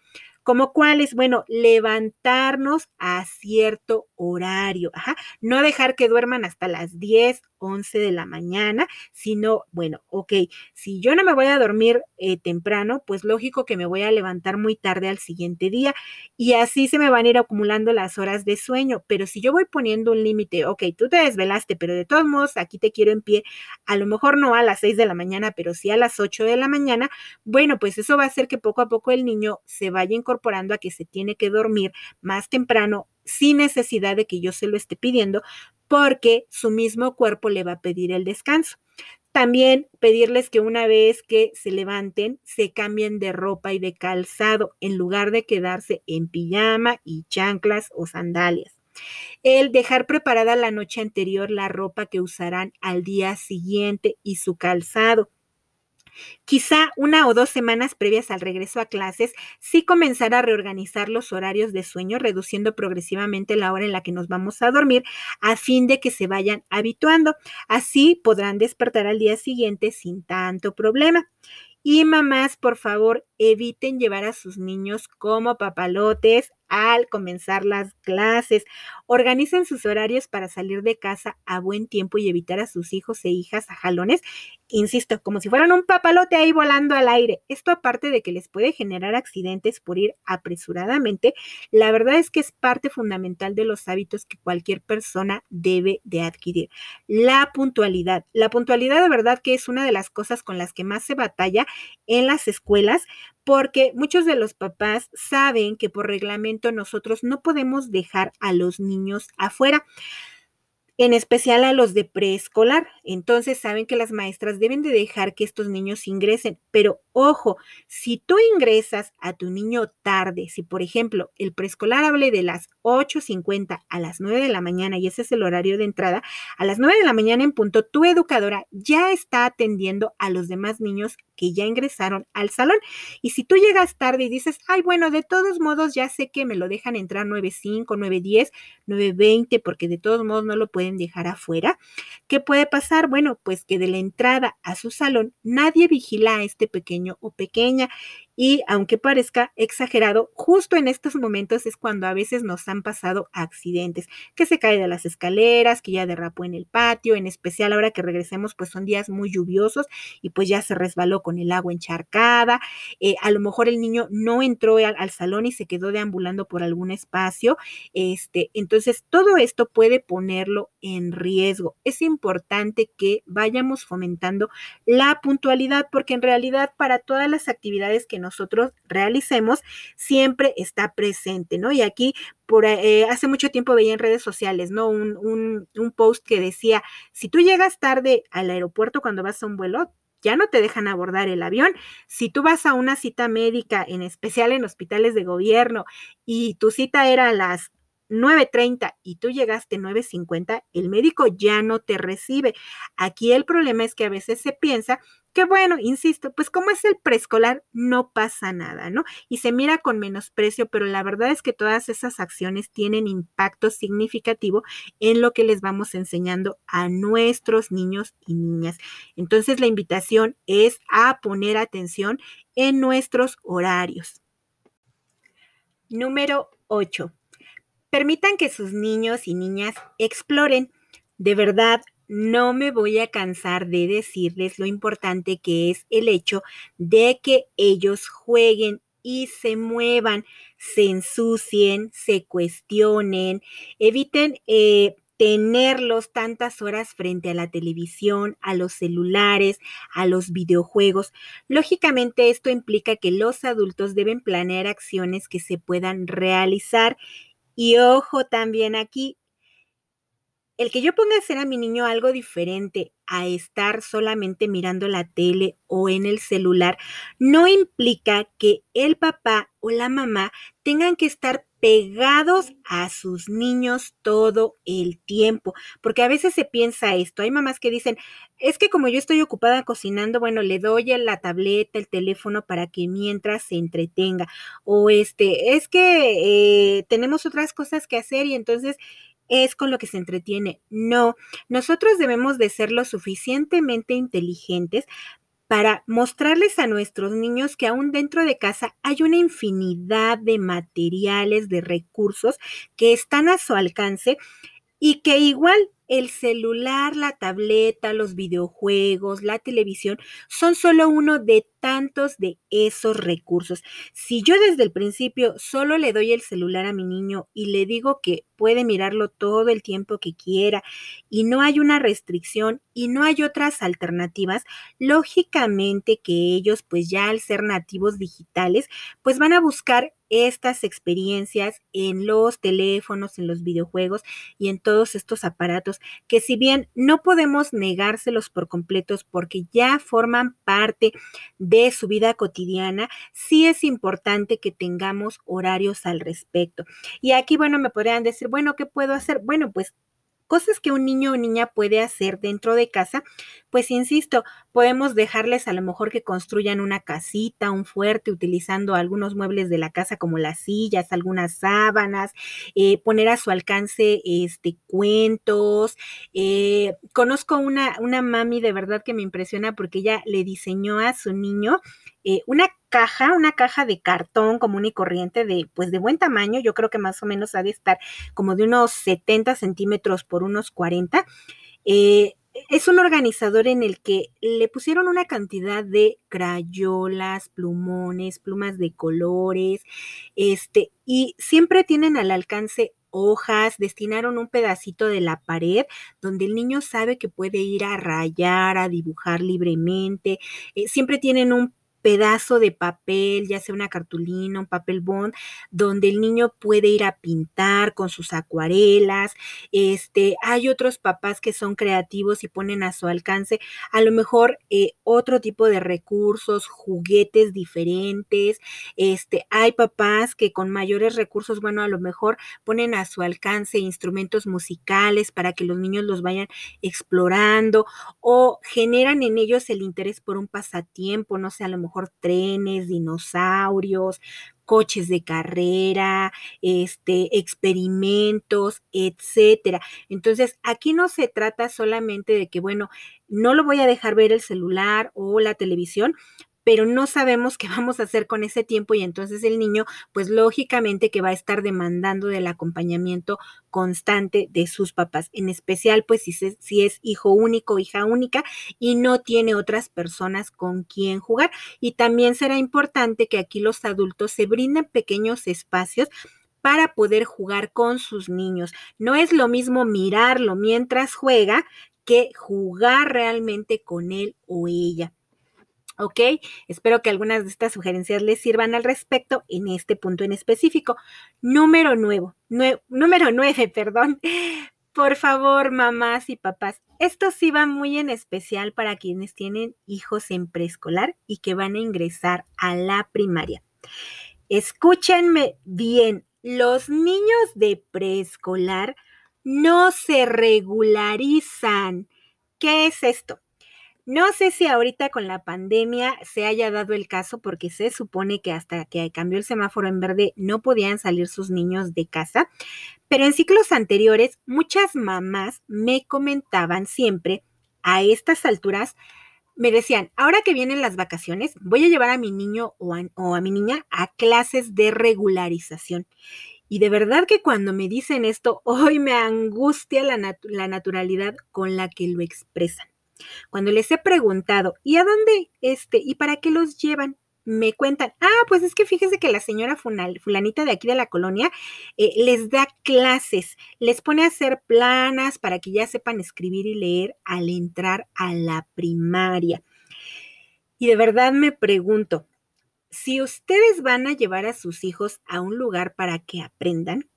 ¿Como cuáles? Bueno, levantarnos a cierto horario, ajá, no dejar que duerman hasta las 10, 11 de la mañana, sino, bueno, ok, si yo no me voy a dormir eh, temprano, pues lógico que me voy a levantar muy tarde al siguiente día y así se me van a ir acumulando las horas de sueño, pero si yo voy poniendo un límite, ok, tú te desvelaste, pero de todos modos aquí te quiero en pie, a lo mejor no a las 6 de la mañana, pero sí a las 8 de la mañana, bueno, pues eso va a hacer que poco a poco el niño se vaya incorporando a que se tiene que dormir más temprano sin necesidad de que yo se lo esté pidiendo, porque su mismo cuerpo le va a pedir el descanso. También pedirles que una vez que se levanten, se cambien de ropa y de calzado en lugar de quedarse en pijama y chanclas o sandalias. El dejar preparada la noche anterior la ropa que usarán al día siguiente y su calzado. Quizá una o dos semanas previas al regreso a clases, sí comenzar a reorganizar los horarios de sueño, reduciendo progresivamente la hora en la que nos vamos a dormir, a fin de que se vayan habituando. Así podrán despertar al día siguiente sin tanto problema. Y mamás, por favor, eviten llevar a sus niños como papalotes al comenzar las clases. Organicen sus horarios para salir de casa a buen tiempo y evitar a sus hijos e hijas a jalones insisto, como si fueran un papalote ahí volando al aire. Esto aparte de que les puede generar accidentes por ir apresuradamente, la verdad es que es parte fundamental de los hábitos que cualquier persona debe de adquirir. La puntualidad. La puntualidad de verdad que es una de las cosas con las que más se batalla en las escuelas porque muchos de los papás saben que por reglamento nosotros no podemos dejar a los niños afuera en especial a los de preescolar. Entonces saben que las maestras deben de dejar que estos niños ingresen, pero ojo, si tú ingresas a tu niño tarde, si por ejemplo el preescolar hable de las 8.50 a las 9 de la mañana y ese es el horario de entrada, a las 9 de la mañana en punto, tu educadora ya está atendiendo a los demás niños que ya ingresaron al salón. Y si tú llegas tarde y dices, ay, bueno, de todos modos ya sé que me lo dejan entrar 9.5, 9.10, 9.20, porque de todos modos no lo pueden dejar afuera, ¿qué puede pasar? Bueno, pues que de la entrada a su salón nadie vigila a este pequeño o pequeña y aunque parezca exagerado, justo en estos momentos es cuando a veces nos han pasado accidentes, que se cae de las escaleras, que ya derrapó en el patio, en especial ahora que regresemos, pues son días muy lluviosos y pues ya se resbaló con el agua encharcada. Eh, a lo mejor el niño no entró al, al, salón y se quedó deambulando por algún espacio. Este, entonces, todo esto puede ponerlo en riesgo. Es importante que vayamos fomentando la puntualidad porque en realidad para todas las actividades que nosotros realicemos siempre está presente, ¿no? Y aquí por eh, hace mucho tiempo veía en redes sociales, ¿no? Un, un, post que decía, si tú llegas tarde al aeropuerto cuando vas a un vuelo, ya no te dejan abordar el avión. Si tú vas a una cita médica, en especial en hospitales de gobierno, y tu cita era a las 9.30 y tú llegaste 9.50, el médico ya no te recibe. Aquí el problema es que a veces se piensa que bueno, insisto, pues como es el preescolar, no pasa nada, ¿no? Y se mira con menosprecio, pero la verdad es que todas esas acciones tienen impacto significativo en lo que les vamos enseñando a nuestros niños y niñas. Entonces la invitación es a poner atención en nuestros horarios. Número 8. Permitan que sus niños y niñas exploren. De verdad, no me voy a cansar de decirles lo importante que es el hecho de que ellos jueguen y se muevan, se ensucien, se cuestionen, eviten eh, tenerlos tantas horas frente a la televisión, a los celulares, a los videojuegos. Lógicamente esto implica que los adultos deben planear acciones que se puedan realizar. Y ojo también aquí, el que yo ponga a hacer a mi niño algo diferente a estar solamente mirando la tele o en el celular, no implica que el papá o la mamá tengan que estar pegados a sus niños todo el tiempo, porque a veces se piensa esto, hay mamás que dicen, es que como yo estoy ocupada cocinando, bueno, le doy la tableta, el teléfono para que mientras se entretenga, o este, es que eh, tenemos otras cosas que hacer y entonces es con lo que se entretiene. No, nosotros debemos de ser lo suficientemente inteligentes para mostrarles a nuestros niños que aún dentro de casa hay una infinidad de materiales, de recursos que están a su alcance y que igual el celular, la tableta, los videojuegos, la televisión son solo uno de tantos de esos recursos. Si yo desde el principio solo le doy el celular a mi niño y le digo que puede mirarlo todo el tiempo que quiera y no hay una restricción y no hay otras alternativas, lógicamente que ellos pues ya al ser nativos digitales pues van a buscar estas experiencias en los teléfonos, en los videojuegos y en todos estos aparatos que si bien no podemos negárselos por completos porque ya forman parte de su vida cotidiana, sí es importante que tengamos horarios al respecto. Y aquí, bueno, me podrían decir, bueno, ¿qué puedo hacer? Bueno, pues cosas que un niño o niña puede hacer dentro de casa, pues insisto, podemos dejarles a lo mejor que construyan una casita, un fuerte, utilizando algunos muebles de la casa como las sillas, algunas sábanas, eh, poner a su alcance este, cuentos. Eh, conozco una, una mami de verdad que me impresiona porque ella le diseñó a su niño eh, una caja, una caja de cartón común y corriente de, pues de buen tamaño, yo creo que más o menos ha de estar como de unos 70 centímetros por unos 40. Eh, es un organizador en el que le pusieron una cantidad de crayolas, plumones, plumas de colores, este, y siempre tienen al alcance hojas, destinaron un pedacito de la pared donde el niño sabe que puede ir a rayar, a dibujar libremente. Eh, siempre tienen un pedazo de papel, ya sea una cartulina, un papel bond, donde el niño puede ir a pintar con sus acuarelas. Este, hay otros papás que son creativos y ponen a su alcance a lo mejor eh, otro tipo de recursos, juguetes diferentes. Este, hay papás que con mayores recursos, bueno, a lo mejor ponen a su alcance instrumentos musicales para que los niños los vayan explorando o generan en ellos el interés por un pasatiempo, no sé, a lo mejor trenes, dinosaurios, coches de carrera, este, experimentos, etcétera. Entonces, aquí no se trata solamente de que, bueno, no lo voy a dejar ver el celular o la televisión, pero no sabemos qué vamos a hacer con ese tiempo y entonces el niño, pues lógicamente que va a estar demandando del acompañamiento constante de sus papás, en especial pues si, es hijo único, hija única y no tiene otras personas con quien jugar. Y también será importante que aquí los adultos se brinden pequeños espacios para poder jugar con sus niños. No es lo mismo mirarlo mientras juega que jugar realmente con él o ella. ¿Ok? Espero que algunas de estas sugerencias les sirvan al respecto en este punto en específico. Número nuevo, número nueve, perdón. Por favor, mamás y papás, esto sí va muy en especial para quienes tienen hijos en preescolar y que van a ingresar a la primaria. Escúchenme bien, los niños de preescolar no se regularizan. ¿Qué es esto? No sé si ahorita con la pandemia se haya dado el caso porque se supone que hasta que cambió el semáforo en verde no podían salir sus niños de casa, pero en ciclos anteriores muchas mamás me comentaban siempre a estas alturas, me decían, ahora que vienen las vacaciones, voy a llevar a mi niño o a, mi niña a clases de regularización. Y de verdad que cuando me dicen esto, hoy me angustia la, naturalidad con la que lo expresan. Cuando les he preguntado, ¿y a dónde este? ¿Y para qué los llevan? Me cuentan, ah, pues es que fíjese que la señora fulanita de aquí de la colonia eh, les da clases, les pone a hacer planas para que ya sepan escribir y leer al entrar a la primaria. Y de verdad me pregunto, si ustedes van a llevar a sus hijos a un lugar para que aprendan,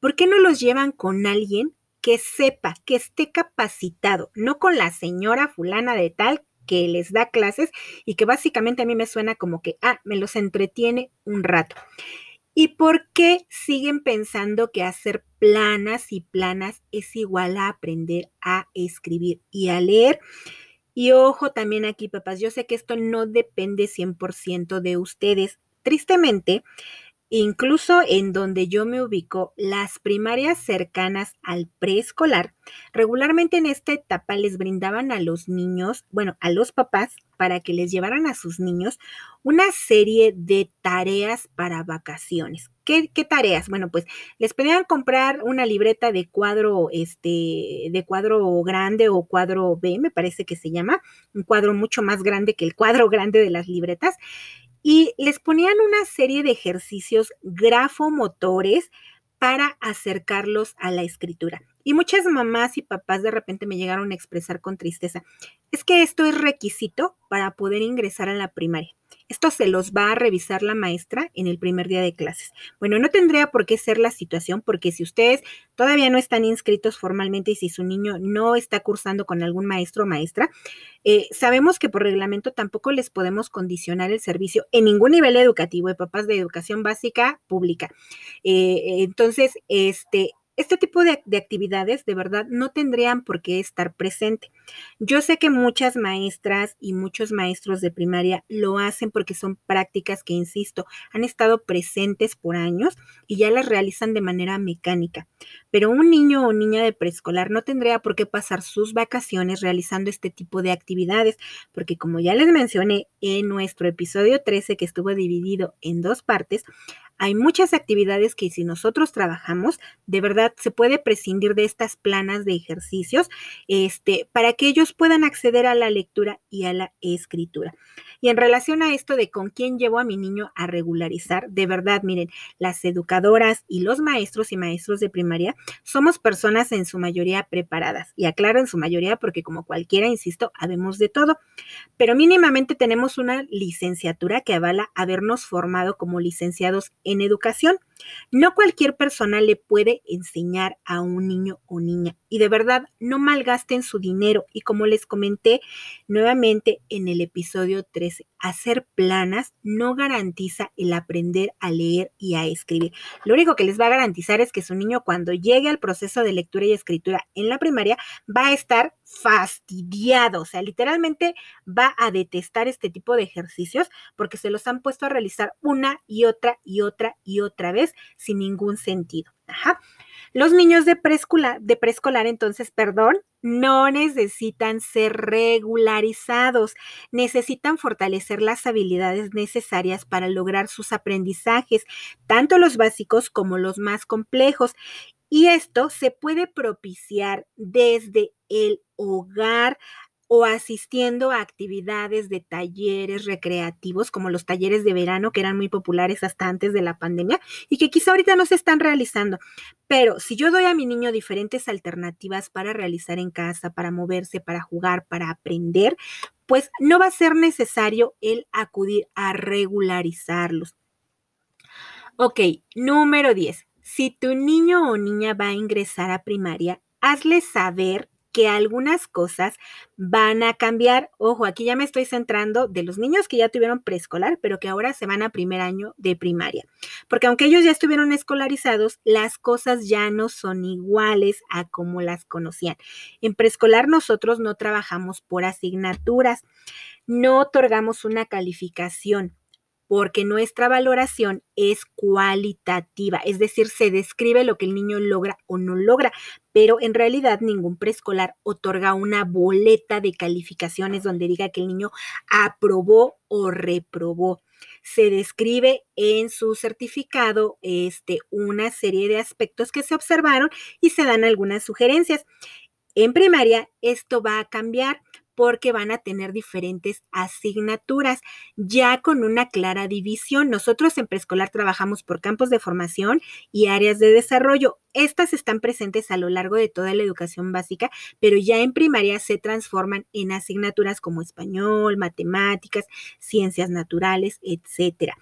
¿por qué no los llevan con alguien que sepa, que esté capacitado, no con la señora fulana de tal que les da clases y que básicamente a mí me suena como que, ah, me los entretiene un rato. ¿Y por qué siguen pensando que hacer planas y planas es igual a aprender a escribir y a leer? Y ojo también aquí, papás, yo sé que esto no depende 100% de ustedes. Tristemente, Incluso en donde yo me ubico, las primarias cercanas al preescolar, regularmente en esta etapa les brindaban a los niños, bueno, a los papás, para que les llevaran a sus niños una serie de tareas para vacaciones. ¿Qué, tareas? Bueno, pues les pedían comprar una libreta de cuadro, este, de cuadro grande o cuadro B, me parece que se llama, un cuadro mucho más grande que el cuadro grande de las libretas y les ponían una serie de ejercicios grafomotores para acercarlos a la escritura. Y muchas mamás y papás de repente me llegaron a expresar con tristeza, es que esto es requisito para poder ingresar a la primaria. Esto se los va a revisar la maestra en el primer día de clases. Bueno, no tendría por qué ser la situación porque si ustedes todavía no están inscritos formalmente y si su niño no está cursando con algún maestro o maestra, eh, sabemos que por reglamento tampoco les podemos condicionar el servicio en ningún nivel educativo de papás de educación básica pública. Eh, entonces, este, este tipo de, actividades de verdad no tendrían por qué estar presente. Yo sé que muchas maestras y muchos maestros de primaria lo hacen porque son prácticas que, insisto, han estado presentes por años y ya las realizan de manera mecánica. Pero un niño o niña de preescolar no tendría por qué pasar sus vacaciones realizando este tipo de actividades, porque como ya les mencioné en nuestro episodio 13 que estuvo dividido en dos partes, hay muchas actividades que si nosotros trabajamos, de verdad se puede prescindir de estas planas de ejercicios este, para que ellos puedan acceder a la lectura y a la escritura. Y en relación a esto de con quién llevo a mi niño a regularizar, de verdad, miren, las educadoras y los maestros y maestros de primaria somos personas en su mayoría preparadas. Y aclaro en su mayoría porque como cualquiera, insisto, habemos de todo. Pero mínimamente tenemos una licenciatura que avala habernos formado como licenciados en educación. No cualquier persona le puede enseñar a un niño o niña y de verdad no malgasten su dinero y como les comenté nuevamente en el episodio 13, hacer planas no garantiza el aprender a leer y a escribir. Lo único que les va a garantizar es que su niño cuando llegue al proceso de lectura y escritura en la primaria va a estar fastidiado, o sea, literalmente va a detestar este tipo de ejercicios porque se los han puesto a realizar una y otra y otra y otra vez sin ningún sentido. Los niños de preescolar, de preescolar, entonces, perdón, no necesitan ser regularizados, necesitan fortalecer las habilidades necesarias para lograr sus aprendizajes, tanto los básicos como los más complejos. Y esto se puede propiciar desde el hogar o asistiendo a actividades de talleres recreativos como los talleres de verano que eran muy populares hasta antes de la pandemia y que quizá ahorita no se están realizando. Pero si yo doy a mi niño diferentes alternativas para realizar en casa, para moverse, para jugar, para aprender, pues no va a ser necesario el acudir a regularizarlos. Ok, número 10. Si tu niño o niña va a ingresar a primaria, hazle saber que algunas cosas van a cambiar. Ojo, aquí ya me estoy centrando de los niños que ya tuvieron preescolar, pero que ahora se van a primer año de primaria. Porque aunque ellos ya estuvieron escolarizados, las cosas ya no son iguales a como las conocían. En preescolar nosotros no trabajamos por asignaturas, no otorgamos una calificación porque nuestra valoración es cualitativa, es decir, se describe lo que el niño logra o no logra, pero en realidad ningún preescolar otorga una boleta de calificaciones donde diga que el niño aprobó o reprobó. Se describe en su certificado este, una serie de aspectos que se observaron y se dan algunas sugerencias. En primaria esto va a cambiar porque van a tener diferentes asignaturas, ya con una clara división. Nosotros en preescolar trabajamos por campos de formación y áreas de desarrollo. Estas están presentes a lo largo de toda la educación básica, pero ya en primaria se transforman en asignaturas como español, matemáticas, ciencias naturales, etcétera.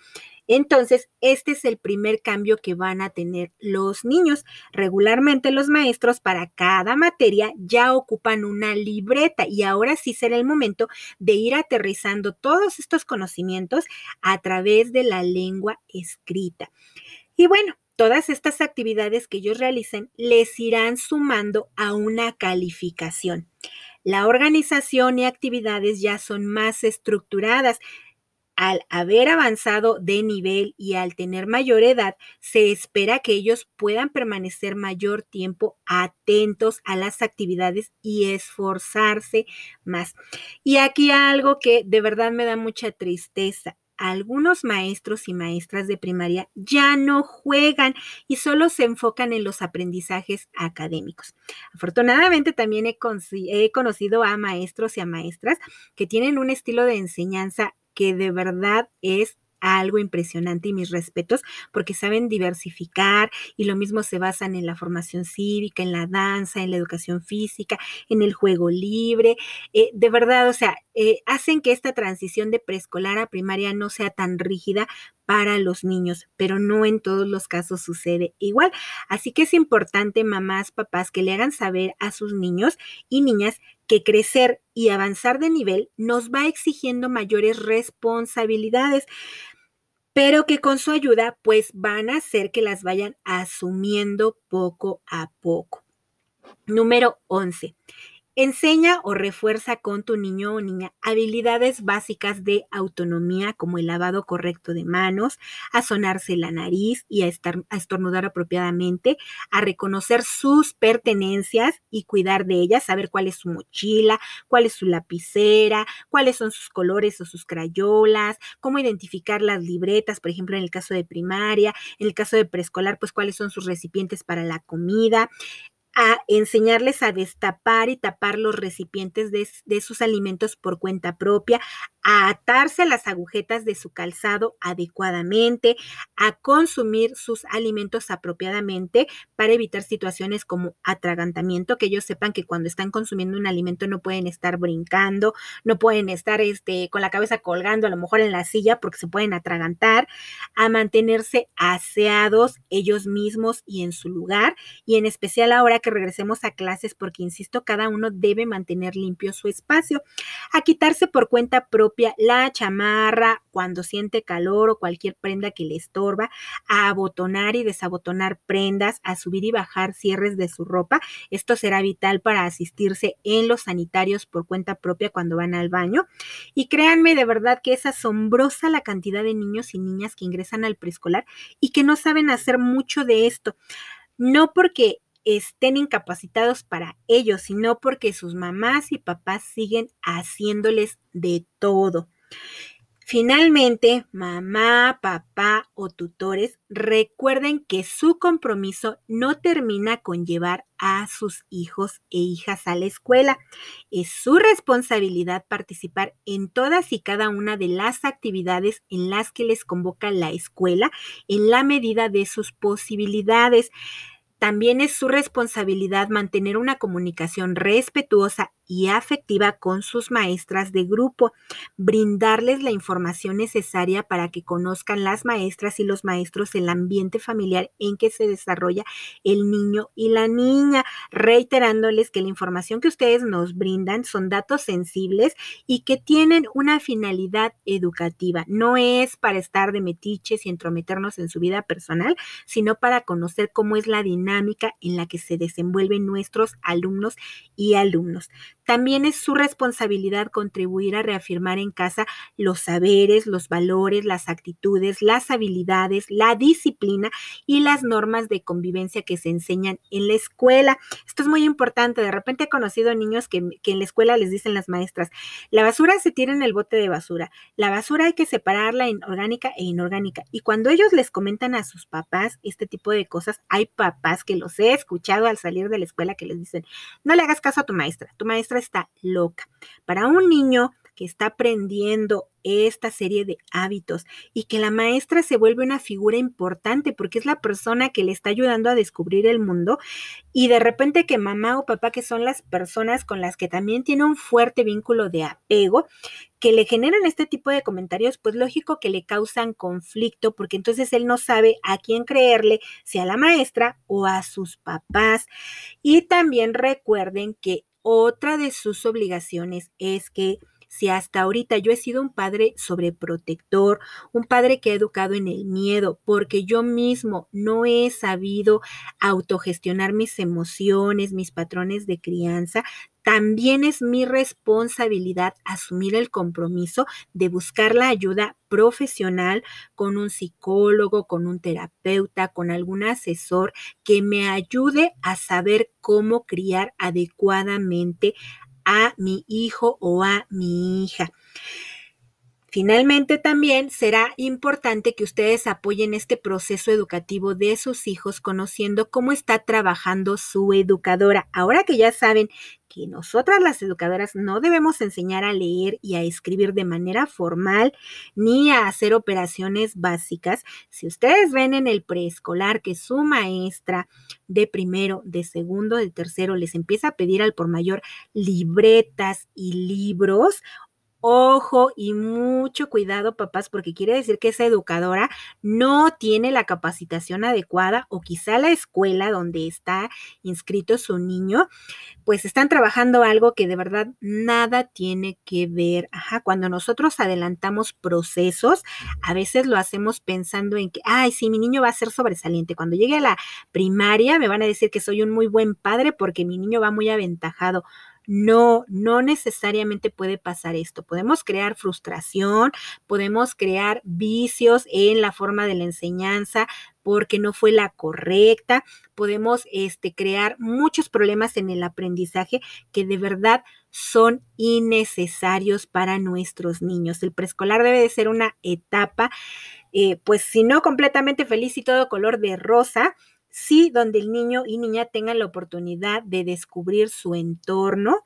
Entonces, este es el primer cambio que van a tener los niños. Regularmente los maestros para cada materia ya ocupan una libreta y ahora sí será el momento de ir aterrizando todos estos conocimientos a través de la lengua escrita. Y bueno, todas estas actividades que ellos realicen les irán sumando a una calificación. La organización y actividades ya son más estructuradas al haber avanzado de nivel y al tener mayor edad, se espera que ellos puedan permanecer mayor tiempo atentos a las actividades y esforzarse más. Y aquí algo que de verdad me da mucha tristeza. Algunos maestros y maestras de primaria ya no juegan y solo se enfocan en los aprendizajes académicos. Afortunadamente también he, he conocido a maestros y a maestras que tienen un estilo de enseñanza que de verdad es algo impresionante y mis respetos porque saben diversificar y lo mismo se basan en la formación cívica, en la danza, en la educación física, en el juego libre. Eh, de verdad, o sea, eh, hacen que esta transición de preescolar a primaria no sea tan rígida para los niños, pero no en todos los casos sucede igual. Así que es importante, mamás, papás, que le hagan saber a sus niños y niñas que crecer y avanzar de nivel nos va exigiendo mayores responsabilidades. pero que con su ayuda pues van a hacer que las vayan asumiendo poco a poco. Número 11. Enseña o refuerza con tu niño o niña habilidades básicas de autonomía como el lavado correcto de manos, a sonarse la nariz y a, estar, a estornudar apropiadamente, a reconocer sus pertenencias y cuidar de ellas, saber cuál es su mochila, cuál es su lapicera, cuáles son sus colores o sus crayolas, cómo identificar las libretas, por ejemplo, en el caso de primaria, en el caso de preescolar, pues cuáles son sus recipientes para la comida, a enseñarles a destapar y tapar los recipientes de, de, sus alimentos por cuenta propia, a atarse las agujetas de su calzado adecuadamente, a consumir sus alimentos apropiadamente para evitar situaciones como atragantamiento, que ellos sepan que cuando están consumiendo un alimento no pueden estar brincando, no pueden estar este, con la cabeza colgando a lo mejor en la silla porque se pueden atragantar, a mantenerse aseados ellos mismos y en su lugar, y en especial ahora que regresemos a clases, porque insisto, cada uno debe mantener limpio su espacio, a quitarse por cuenta propia la chamarra cuando siente calor o cualquier prenda que le estorba, a abotonar y desabotonar prendas, a subir y bajar cierres de su ropa. Esto será vital para asistirse en los sanitarios por cuenta propia cuando van al baño. Y créanme de verdad que es asombrosa la cantidad de niños y niñas que ingresan al preescolar y que no saben hacer mucho de esto. No porque estén incapacitados para ello, sino porque sus mamás y papás siguen haciéndoles de todo. Finalmente, mamá, papá o tutores recuerden que su compromiso no termina con llevar a sus hijos e hijas a la escuela. Es su responsabilidad participar en todas y cada una de las actividades en las que les convoca la escuela en la medida de sus posibilidades. También es su responsabilidad mantener una comunicación respetuosa y afectiva con sus maestras de grupo, brindarles la información necesaria para que conozcan las maestras y los maestros el ambiente familiar en que se desarrolla el niño y la niña, reiterándoles que la información que ustedes nos brindan son datos sensibles y que tienen una finalidad educativa. No es para estar de metiches y entrometernos en su vida personal, sino para conocer cómo es la dinámica en la que se desenvuelven nuestros alumnos y alumnos. También es su responsabilidad contribuir a reafirmar en casa los saberes, los valores, las actitudes, las habilidades, la disciplina y las normas de convivencia que se enseñan en la escuela. Esto es muy importante. De repente he conocido niños que, en la escuela les dicen las maestras, la basura se tira en el bote de basura, la basura hay que separarla en orgánica e inorgánica. Y cuando ellos les comentan a sus papás este tipo de cosas, hay papás que los he escuchado al salir de la escuela que les dicen, no le hagas caso a tu maestra, tu maestra está loca. Para un niño que está aprendiendo esta serie de hábitos y que la maestra se vuelve una figura importante porque es la persona que le está ayudando a descubrir el mundo y de repente que mamá o papá que son las personas con las que también tiene un fuerte vínculo de apego que le generan este tipo de comentarios, pues lógico que le causan conflicto porque entonces él no sabe a quién creerle, si a la maestra o a sus papás. Y también recuerden que otra de sus obligaciones es que si hasta ahorita yo he sido un padre sobreprotector, un padre que ha educado en el miedo, porque yo mismo no he sabido autogestionar mis emociones, mis patrones de crianza, también es mi responsabilidad asumir el compromiso de buscar la ayuda profesional con un psicólogo, con un terapeuta, con algún asesor que me ayude a saber cómo criar adecuadamente a mi hijo o a mi hija. Finalmente, también será importante que ustedes apoyen este proceso educativo de sus hijos conociendo cómo está trabajando su educadora. Ahora que ya saben que nosotras las educadoras no debemos enseñar a leer y a escribir de manera formal ni a hacer operaciones básicas, si ustedes ven en el preescolar que su maestra de primero, de segundo, de tercero les empieza a pedir al por mayor libretas y libros, Ojo y mucho cuidado, papás, porque quiere decir que esa educadora no tiene la capacitación adecuada o quizá la escuela donde está inscrito su niño, pues están trabajando algo que de verdad nada tiene que ver. Ajá, cuando nosotros adelantamos procesos, a veces lo hacemos pensando en que, ay, sí, mi niño va a ser sobresaliente. Cuando llegue a la primaria me van a decir que soy un muy buen padre porque mi niño va muy aventajado. No, no necesariamente puede pasar esto. Podemos crear frustración, podemos crear vicios en la forma de la enseñanza porque no fue la correcta, podemos este, crear muchos problemas en el aprendizaje que de verdad son innecesarios para nuestros niños. El preescolar debe de ser una etapa, eh, pues si no completamente feliz y todo color de rosa, sí donde el niño y niña tengan la oportunidad de descubrir su entorno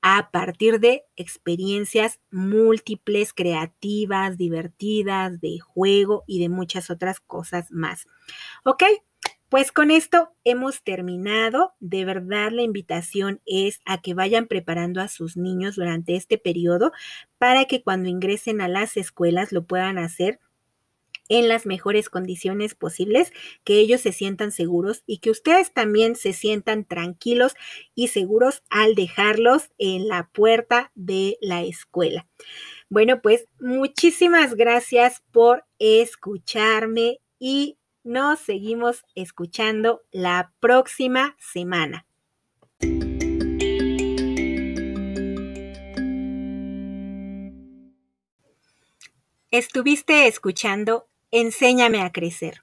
a partir de experiencias múltiples, creativas, divertidas, de juego y de muchas otras cosas más. ¿Ok? Pues con esto hemos terminado. De verdad la invitación es a que vayan preparando a sus niños durante este periodo para que cuando ingresen a las escuelas lo puedan hacer en las mejores condiciones posibles, que ellos se sientan seguros y que ustedes también se sientan tranquilos y seguros al dejarlos en la puerta de la escuela. Bueno, pues muchísimas gracias por escucharme y nos seguimos escuchando la próxima semana. Estuviste escuchando Enséñame a crecer.